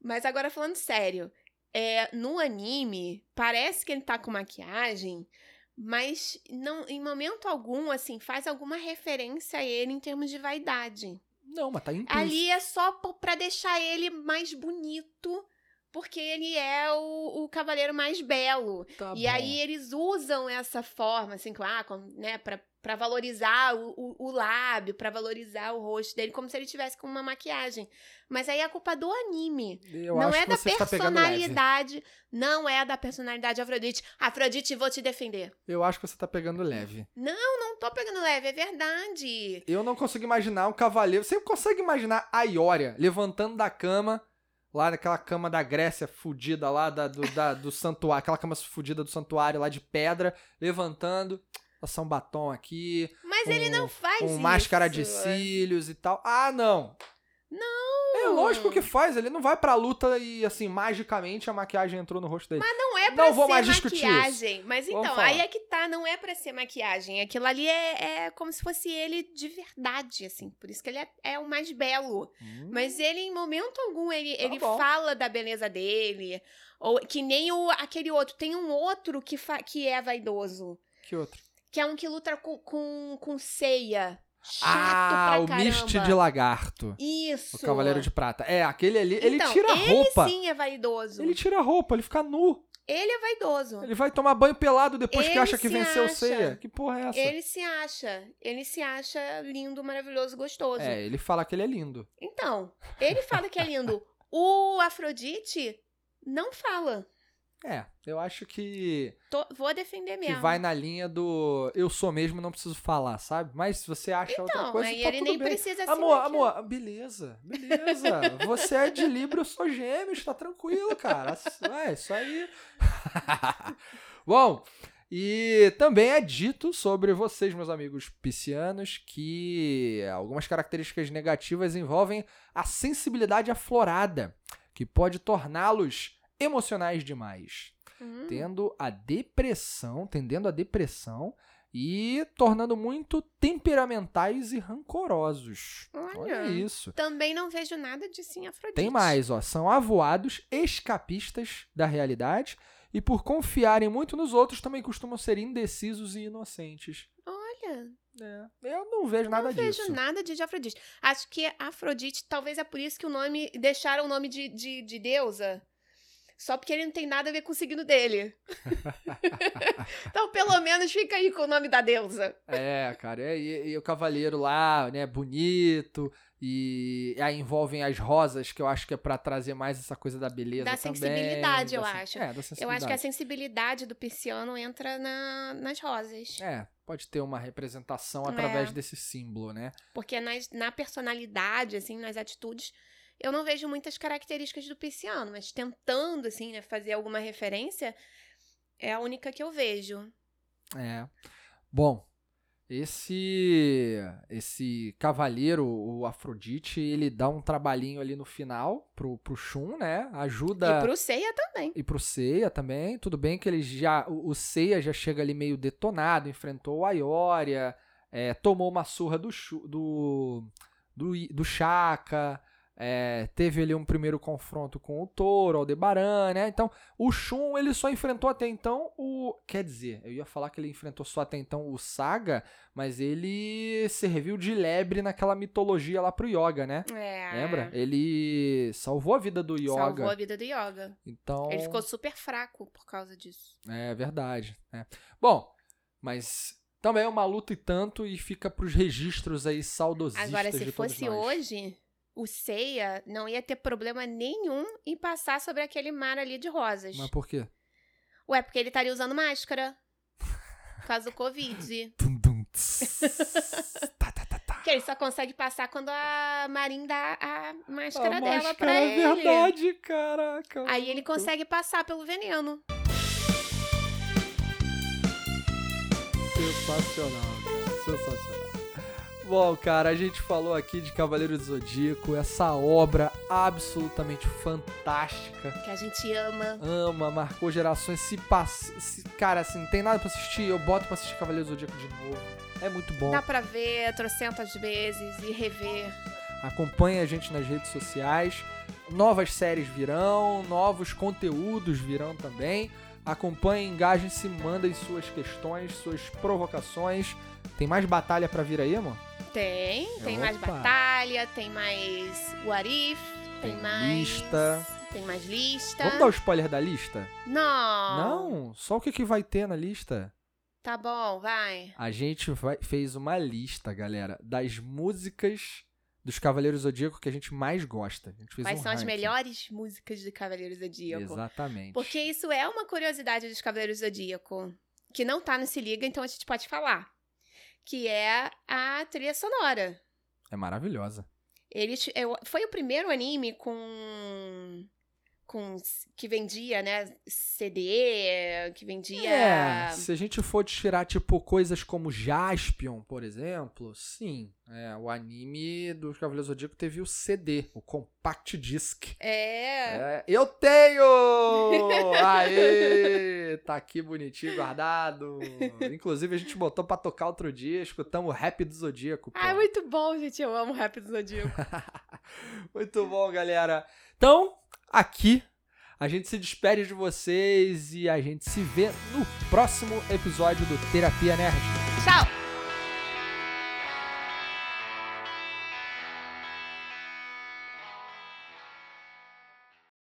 Mas agora falando sério, é, no anime, parece que ele tá com maquiagem, mas não, em momento algum, assim, faz alguma referência a ele em termos de vaidade. Não, mas tá implícito. Ali é só pra deixar ele mais bonito, porque ele é o, o cavaleiro mais belo. Tá e bom. aí eles usam essa forma, assim, ah, com, né, pra, pra valorizar o, o, o lábio, pra valorizar o rosto dele, como se ele tivesse com uma maquiagem. Mas aí é culpa do anime. Eu não é que da leve. personalidade. Não é da personalidade de Afrodite. Afrodite, vou te defender. Eu acho que você tá pegando leve. Não tô pegando leve, é verdade. Eu não consigo imaginar um cavaleiro. Você consegue imaginar a Ioria levantando da cama, lá naquela cama da Grécia fudida lá, da, do, da- do santuário, aquela cama fudida do santuário lá de pedra, levantando, passar um batom aqui, Mas um, ele não faz um isso. máscara de cílios e tal. Ah, não! Não! É lógico que faz, ele não vai pra luta e assim, magicamente a maquiagem entrou no rosto dele. Não é pra Não vou ser mais maquiagem. Mas então, aí é que tá, não é pra ser maquiagem. Aquilo ali é, é como se fosse ele de verdade, assim. Por isso que ele é, é o mais belo. Hum, Mas ele, em momento algum, ele, Tá ele bom. fala da beleza dele. Ou que nem o, aquele outro. Tem um outro que, fa- que é vaidoso. que outro? Que é um que luta com, com, com ceia. Chato ah, o caramba. Mist de Lagarto. Isso. O Cavaleiro de Prata. É, aquele ali, ele Então, tira a roupa. Ele sim é vaidoso. Ele tira a roupa, ele fica nu. Ele é vaidoso. Ele vai tomar banho pelado depois que Ele acha que venceu acha. ceia. Que porra é essa? Ele se acha. Ele se acha lindo, maravilhoso, gostoso. É, ele fala que ele é lindo. Então, ele fala que é lindo. O Afrodite não fala. É, eu acho que, Tô- vou defender que mesmo. vai na linha do eu sou mesmo, não preciso falar, sabe? Mas se você acha outra Então, coisa, aí tá ele nem bem. precisa Amor, amor, beleza, beleza. Você é de Libra, eu sou gêmeos, tá tranquilo, cara. É, isso aí. Bom, e também é dito sobre vocês, meus amigos piscianos, que algumas características negativas envolvem a sensibilidade aflorada, que pode torná-los emocionais demais Hum, tendo a depressão, tendendo a depressão e tornando muito temperamentais e rancorosos. Olha. Olha isso. Também não vejo nada disso em Afrodite. Tem mais, ó, são avoados, escapistas da realidade e por confiarem muito nos outros também costumam ser indecisos e inocentes. Olha, É, eu não vejo nada não vejo disso. nada de Afrodite. Acho que Afrodite, talvez é por isso que o nome. Deixaram o nome de, de, de deusa. Só porque ele não tem nada a ver com o signo dele. então, pelo menos, fica aí com o nome da deusa. É, cara, é, e, e o cavaleiro lá, né, bonito, e aí envolvem as rosas, que eu acho que é pra trazer mais essa coisa da beleza Da também. sensibilidade, eu da acho. É, da Eu acho sensibilidade. que a sensibilidade do pisciano entra na, nas rosas. É, pode ter uma representação através É. desse símbolo, né? Porque nas, na personalidade, assim, nas atitudes, eu não vejo muitas características do pisciano, mas tentando, assim, né, fazer alguma referência, é a única que eu vejo. É. Bom, esse esse cavaleiro, o Afrodite, ele dá um trabalhinho ali no final pro, pro Shun, né? Ajuda E pro Seiya também. e pro Seiya também. Tudo bem que ele já. O, o Seiya já chega ali meio detonado, enfrentou o Aioria, é, tomou uma surra do, do, do, do Shaka. É, teve ali um primeiro confronto com o Toro, Aldebaran, né? Então, o Shun, ele só enfrentou até então o... Quer dizer, eu ia falar que ele enfrentou só até então o Saga, mas ele serviu de lebre naquela mitologia lá pro Yoga, né? É. Lembra? Ele salvou a vida do Yoga. Salvou a vida do Yoga. Então... Ele ficou super fraco por causa disso. É verdade. né? Bom, mas também é uma luta e tanto e fica pros registros aí saudosistas Agora, se fosse nós. hoje, o Seiya não ia ter problema nenhum em passar sobre aquele mar ali de rosas. Mas por quê? Ué, porque ele estaria usando máscara. Por causa do Covid. Tum, tum, tss. tá, tá, tá, tá. Que ele só consegue passar quando a Marin dá a máscara A dela máscara pra é ele. verdade, caraca. Aí ele consegue passar pelo veneno. Sensacional, cara. Sensacional. Bom, cara, a gente falou aqui de Cavaleiro do Zodíaco, essa obra absolutamente fantástica. Que a gente ama. Ama, marcou gerações. Se passa. Se, cara, assim, não tem nada pra assistir, eu boto pra assistir Cavaleiro do Zodíaco de novo. É muito bom. Dá pra ver trocentas vezes e rever. Acompanhe a gente nas redes sociais. Novas séries virão, novos conteúdos virão também. Acompanhe, engajem-se, mandem suas questões, suas provocações. Tem mais batalha pra vir aí, amor? Tem, tem mais Opa. batalha, tem mais What If, tem, Tem mais. lista. Tem mais lista. Vamos dar o spoiler da lista? Não. Não, só o que, que vai ter na lista. Tá bom, vai. A gente vai- fez uma lista, galera, das músicas dos Cavaleiros Zodíaco que a gente mais gosta. A gente fez Quais um são as ranking. melhores músicas de Cavaleiros Zodíaco? Exatamente. Porque isso é uma curiosidade dos Cavaleiros Zodíaco. Que não tá no Se Liga, então a gente pode falar. Que é a trilha sonora. É maravilhosa. Eles, eu- foi o primeiro anime com. Com que vendia, né? CD, que vendia. É, se a gente for tirar, tipo, coisas como Jaspion, por exemplo, sim. É, o anime dos Cavaleiros Zodíaco teve o CD, o Compact Disc. É. É, eu tenho! Aê! Tá aqui bonitinho, guardado. Inclusive, a gente botou pra tocar outro dia, escutamos o rap do Zodíaco. pô. Ah, muito bom, gente. Eu amo o rap do Zodíaco. Muito bom, galera. Então, aqui a gente se despede de vocês e a gente se vê no próximo episódio do Terapia Nerd. Tchau!